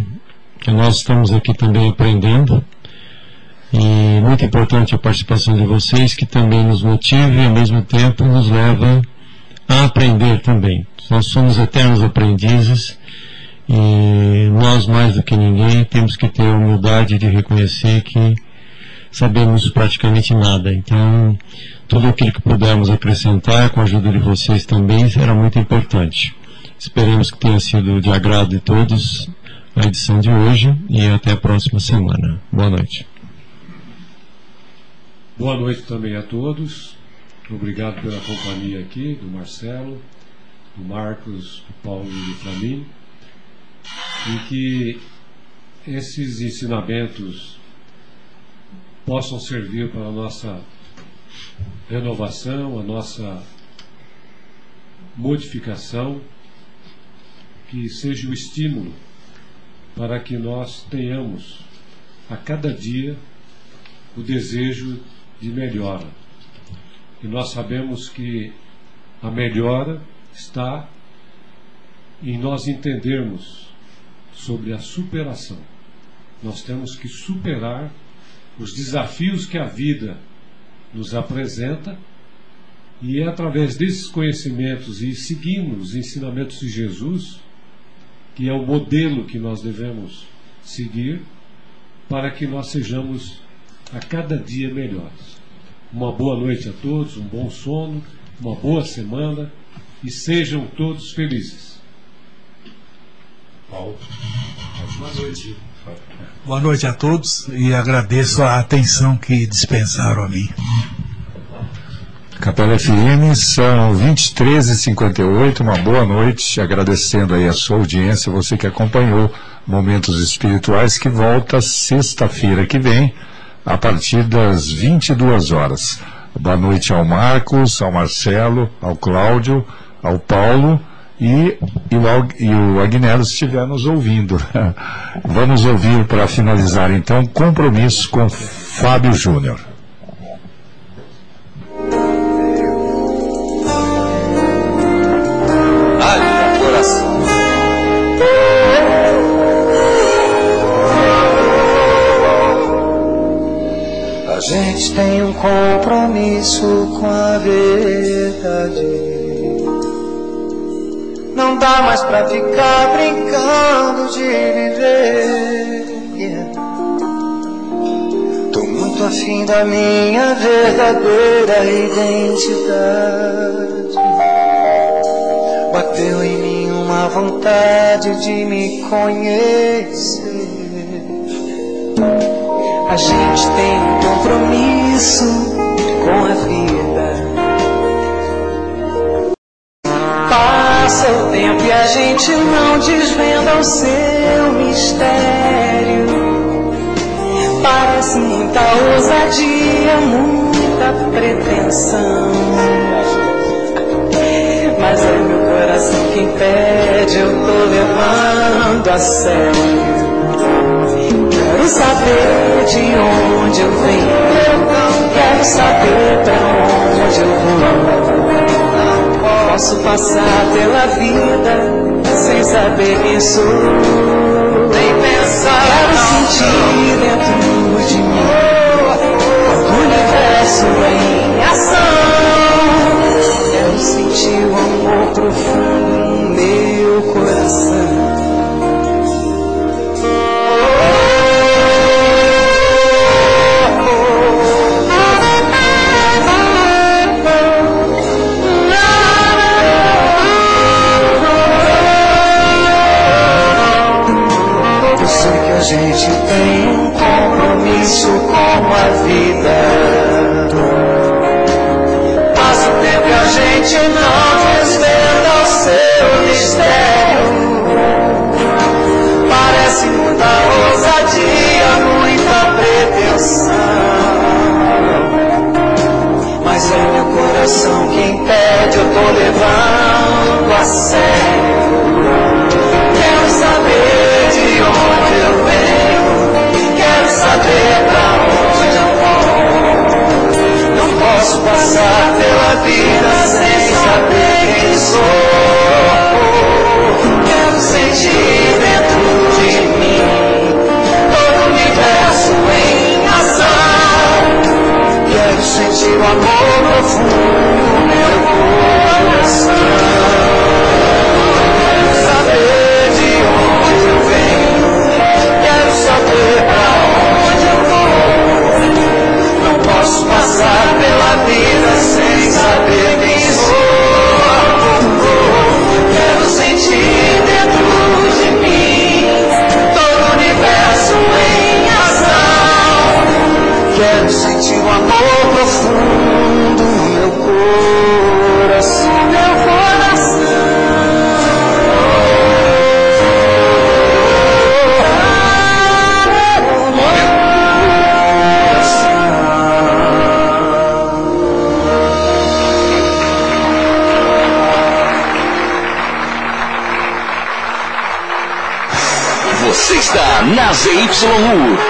que nós estamos aqui também aprendendo e muito importante a participação de vocês que também nos motiva e ao mesmo tempo nos leva a aprender também. Nós somos eternos aprendizes e nós mais do que ninguém temos que ter a humildade de reconhecer que sabemos praticamente nada. Então, tudo aquilo que pudermos acrescentar com a ajuda de vocês também será muito importante. Esperemos que tenha sido de agrado de todos a edição de hoje e até a próxima semana. Boa noite. Boa noite também a todos. Obrigado pela companhia aqui do Marcelo, do Marcos, do Paulo e do Flamínio. E que esses ensinamentos possam servir para a nossa renovação, a nossa modificação, que seja o estímulo para que nós tenhamos a cada dia o desejo de melhora. E nós sabemos que a melhora está em nós entendermos sobre a superação. Nós temos que superar os desafios que a vida nos apresenta e é através desses conhecimentos e seguindo os ensinamentos de Jesus, que é o modelo que nós devemos seguir, para que nós sejamos a cada dia melhores. Uma boa noite a todos, um bom sono, uma boa semana e sejam todos felizes. Paulo, boa noite. Boa noite a todos e agradeço a atenção que dispensaram a mim. Capela FM são 23h58, uma boa noite, agradecendo aí a sua audiência, você que acompanhou Momentos Espirituais, que volta sexta-feira que vem, a partir das 22 horas. Boa noite ao Marcos, ao Marcelo, ao Cláudio, ao Paulo e, e, o, e o Agnello estiver nos ouvindo. Vamos ouvir para finalizar então compromisso com Fábio Júnior. A gente tem um compromisso com a verdade. Não dá mais pra ficar brincando de viver. Tô muito afim da minha verdadeira identidade. Bateu em mim uma vontade de me conhecer. A gente tem um compromisso com a vida. Passa o tempo e a gente não desvenda o seu mistério. Parece muita ousadia, muita pretensão. Mas é meu coração quem pede, eu tô levando a sério. Quero saber de onde eu venho, quero saber pra onde eu vou. Posso passar pela vida sem saber sou. Nem pensar, quero sentir dentro de mim o universo em ação. Quero sentir o amor profundo no meu coração. coração que impede, eu tô levando a sério. Quero saber de onde eu venho, quero saber pra onde eu vou. Não posso passar pela vida sem saber quem sou. Quero sentir dentro amor profundo meu coração.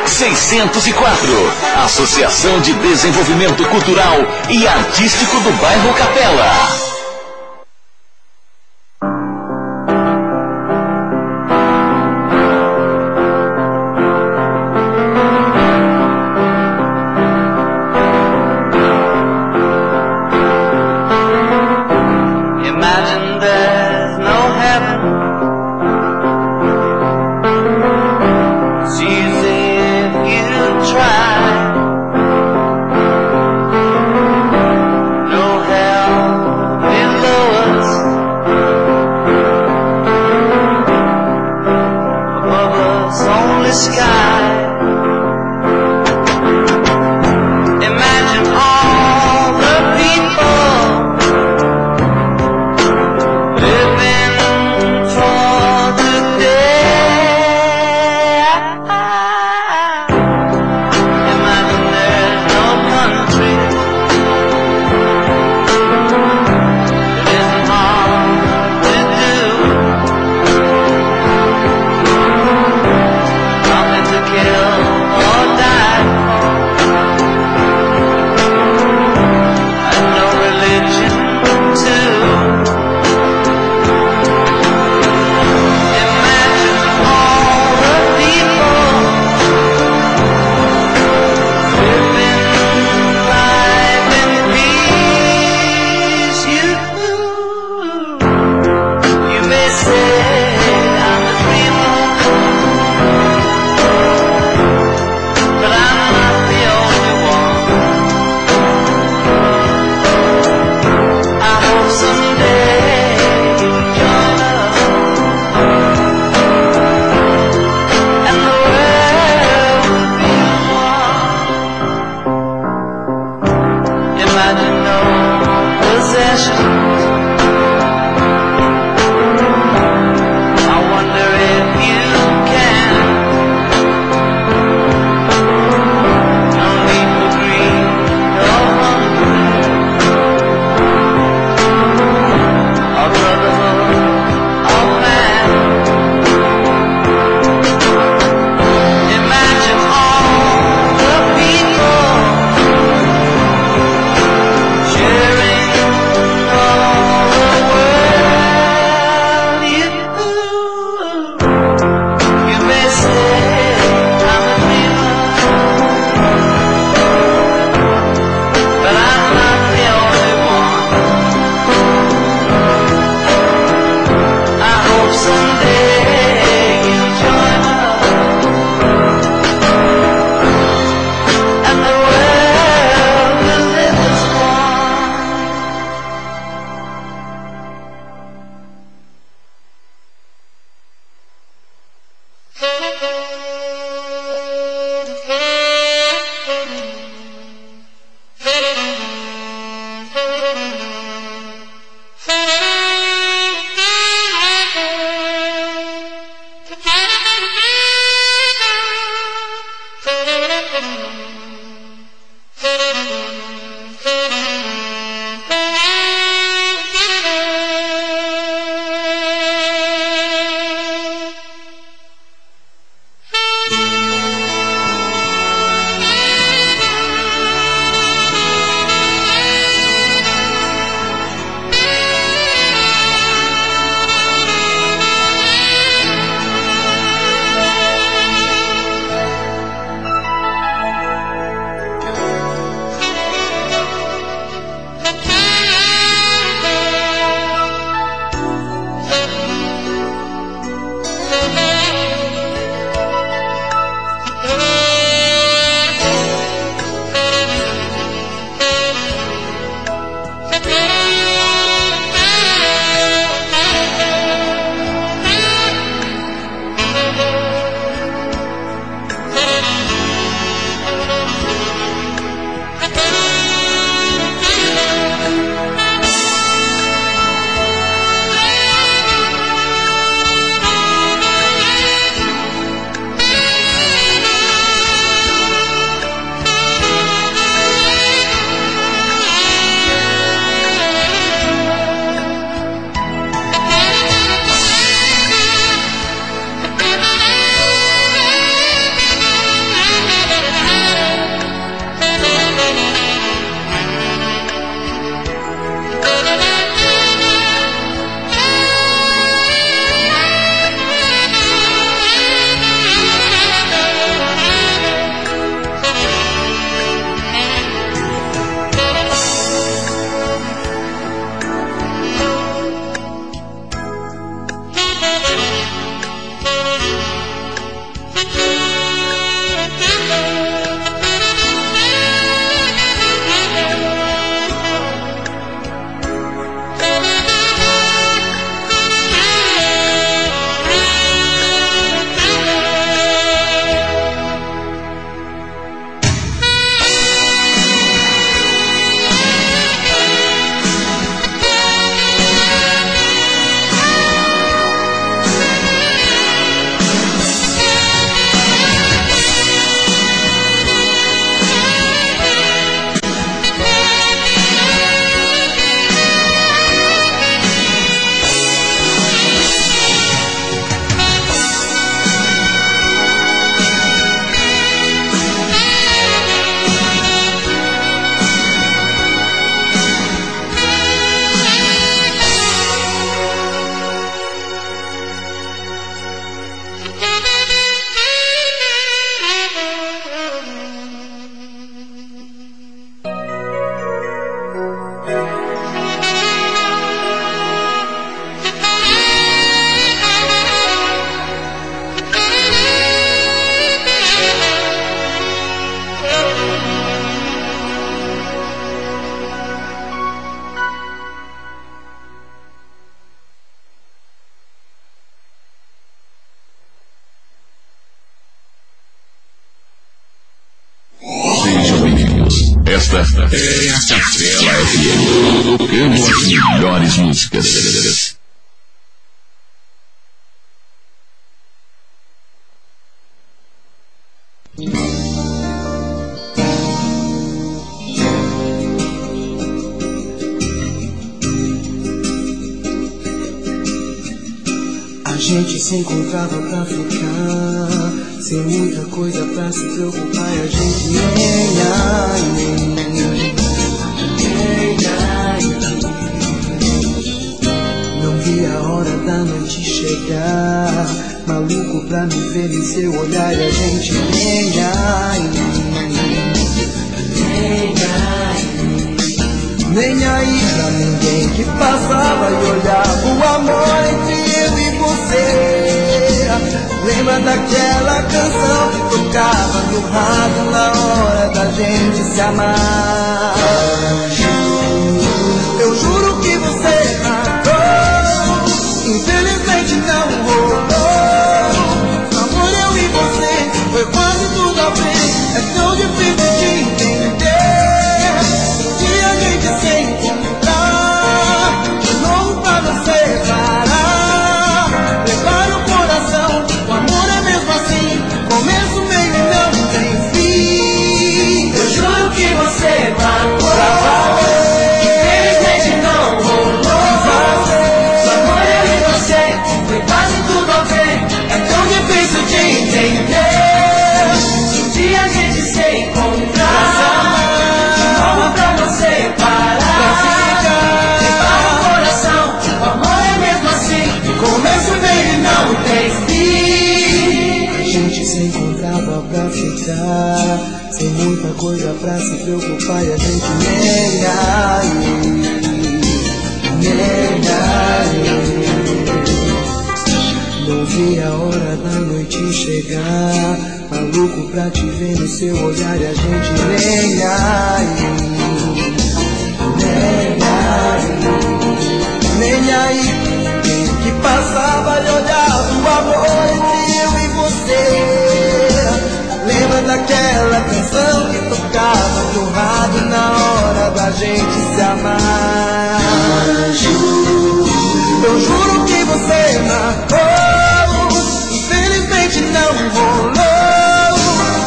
604, Associação de Desenvolvimento Cultural e Artístico do Bairro Capela. pra se preocupar e a gente nega, nega. Não vi a hora da noite chegar, tá maluco pra te ver no seu olhar e a gente nega, nega, nem aí. Que passava e olhava o amor entre eu e você lembra daquela canção que tocava no rádio na hora da gente se amar? Eu juro que você marcou. Infelizmente não rolou.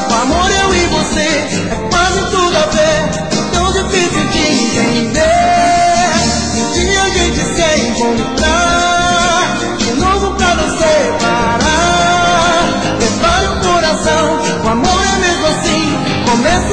O amor eu e você é quase tudo a ver. Tão difícil de entender. Um dia a gente se encontrar. De novo pra nos separar. Prepare o coração. promise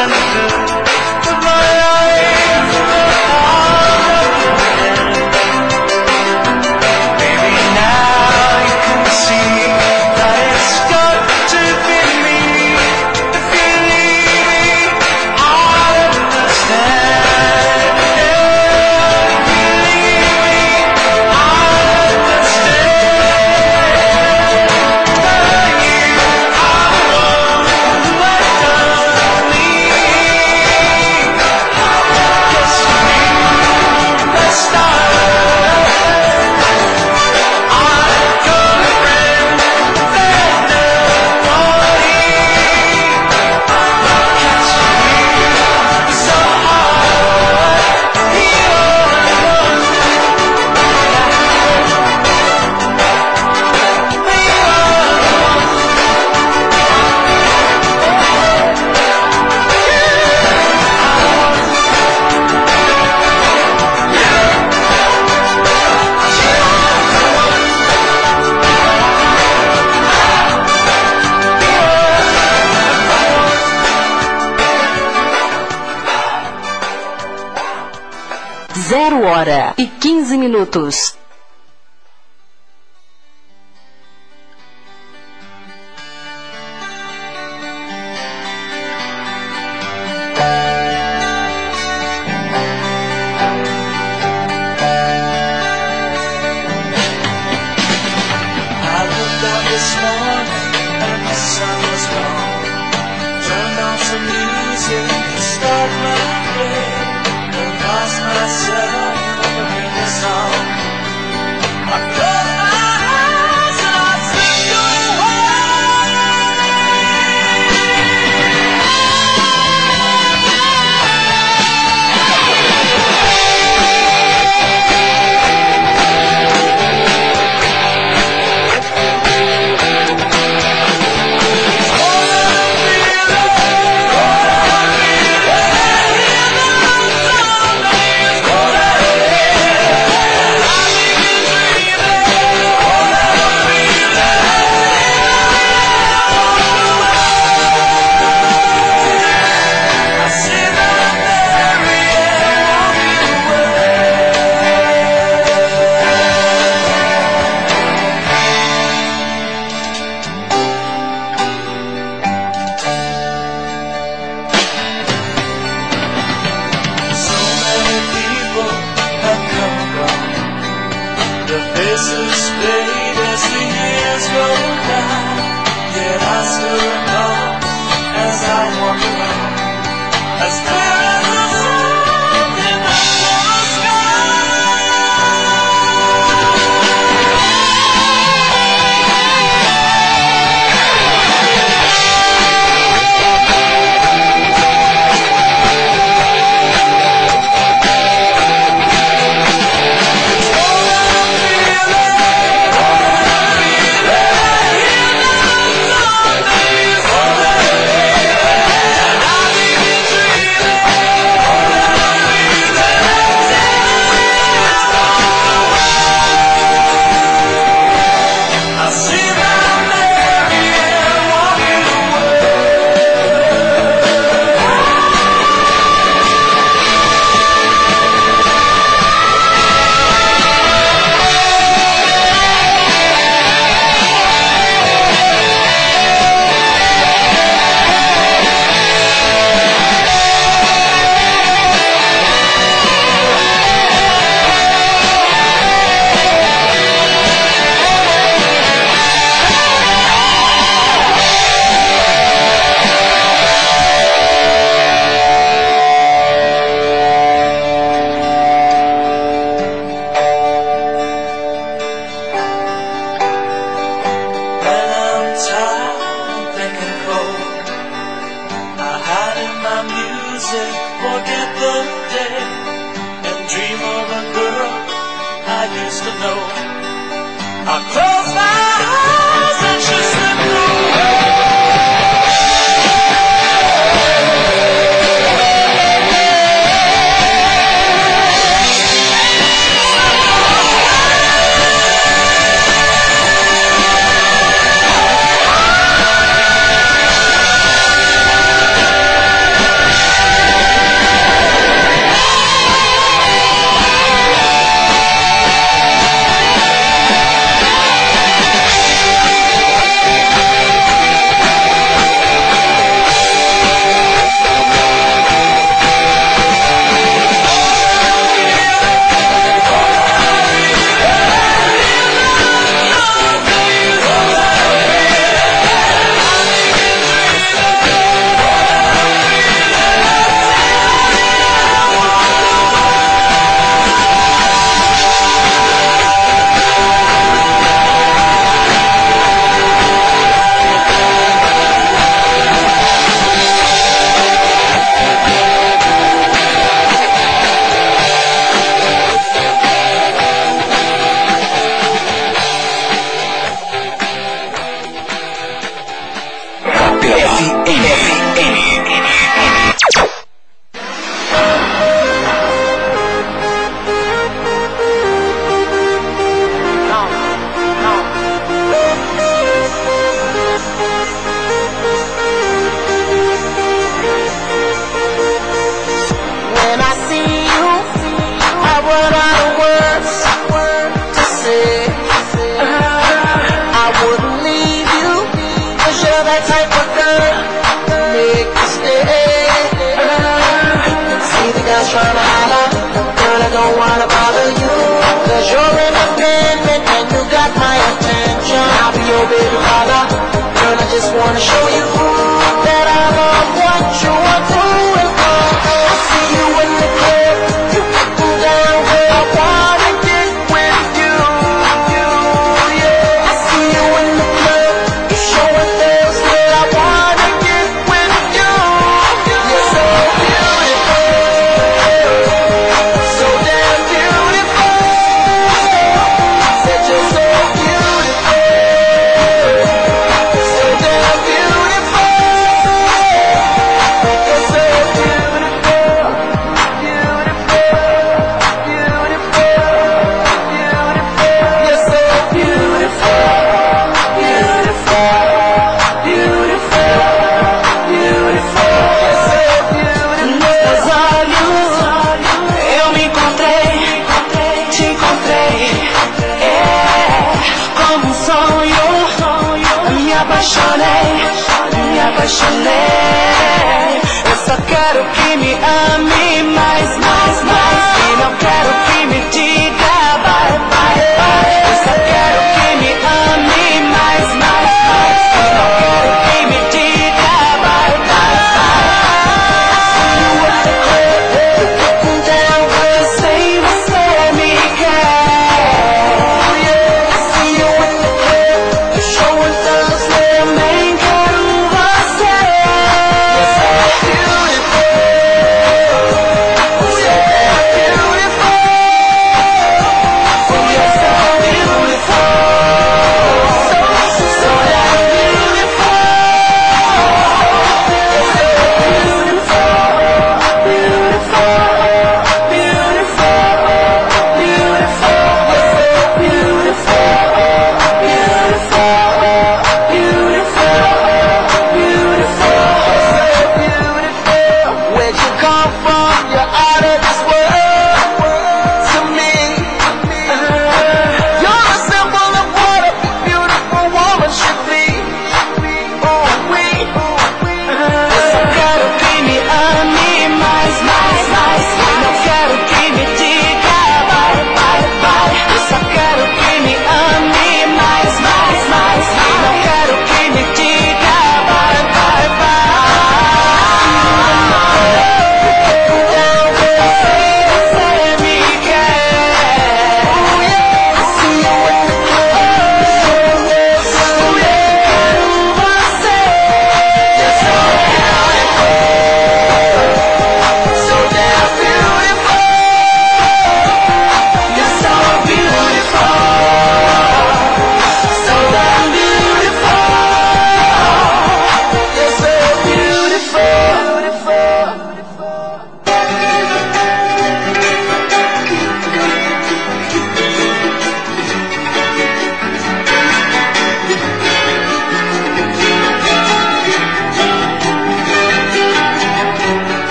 silence e 15 minutos.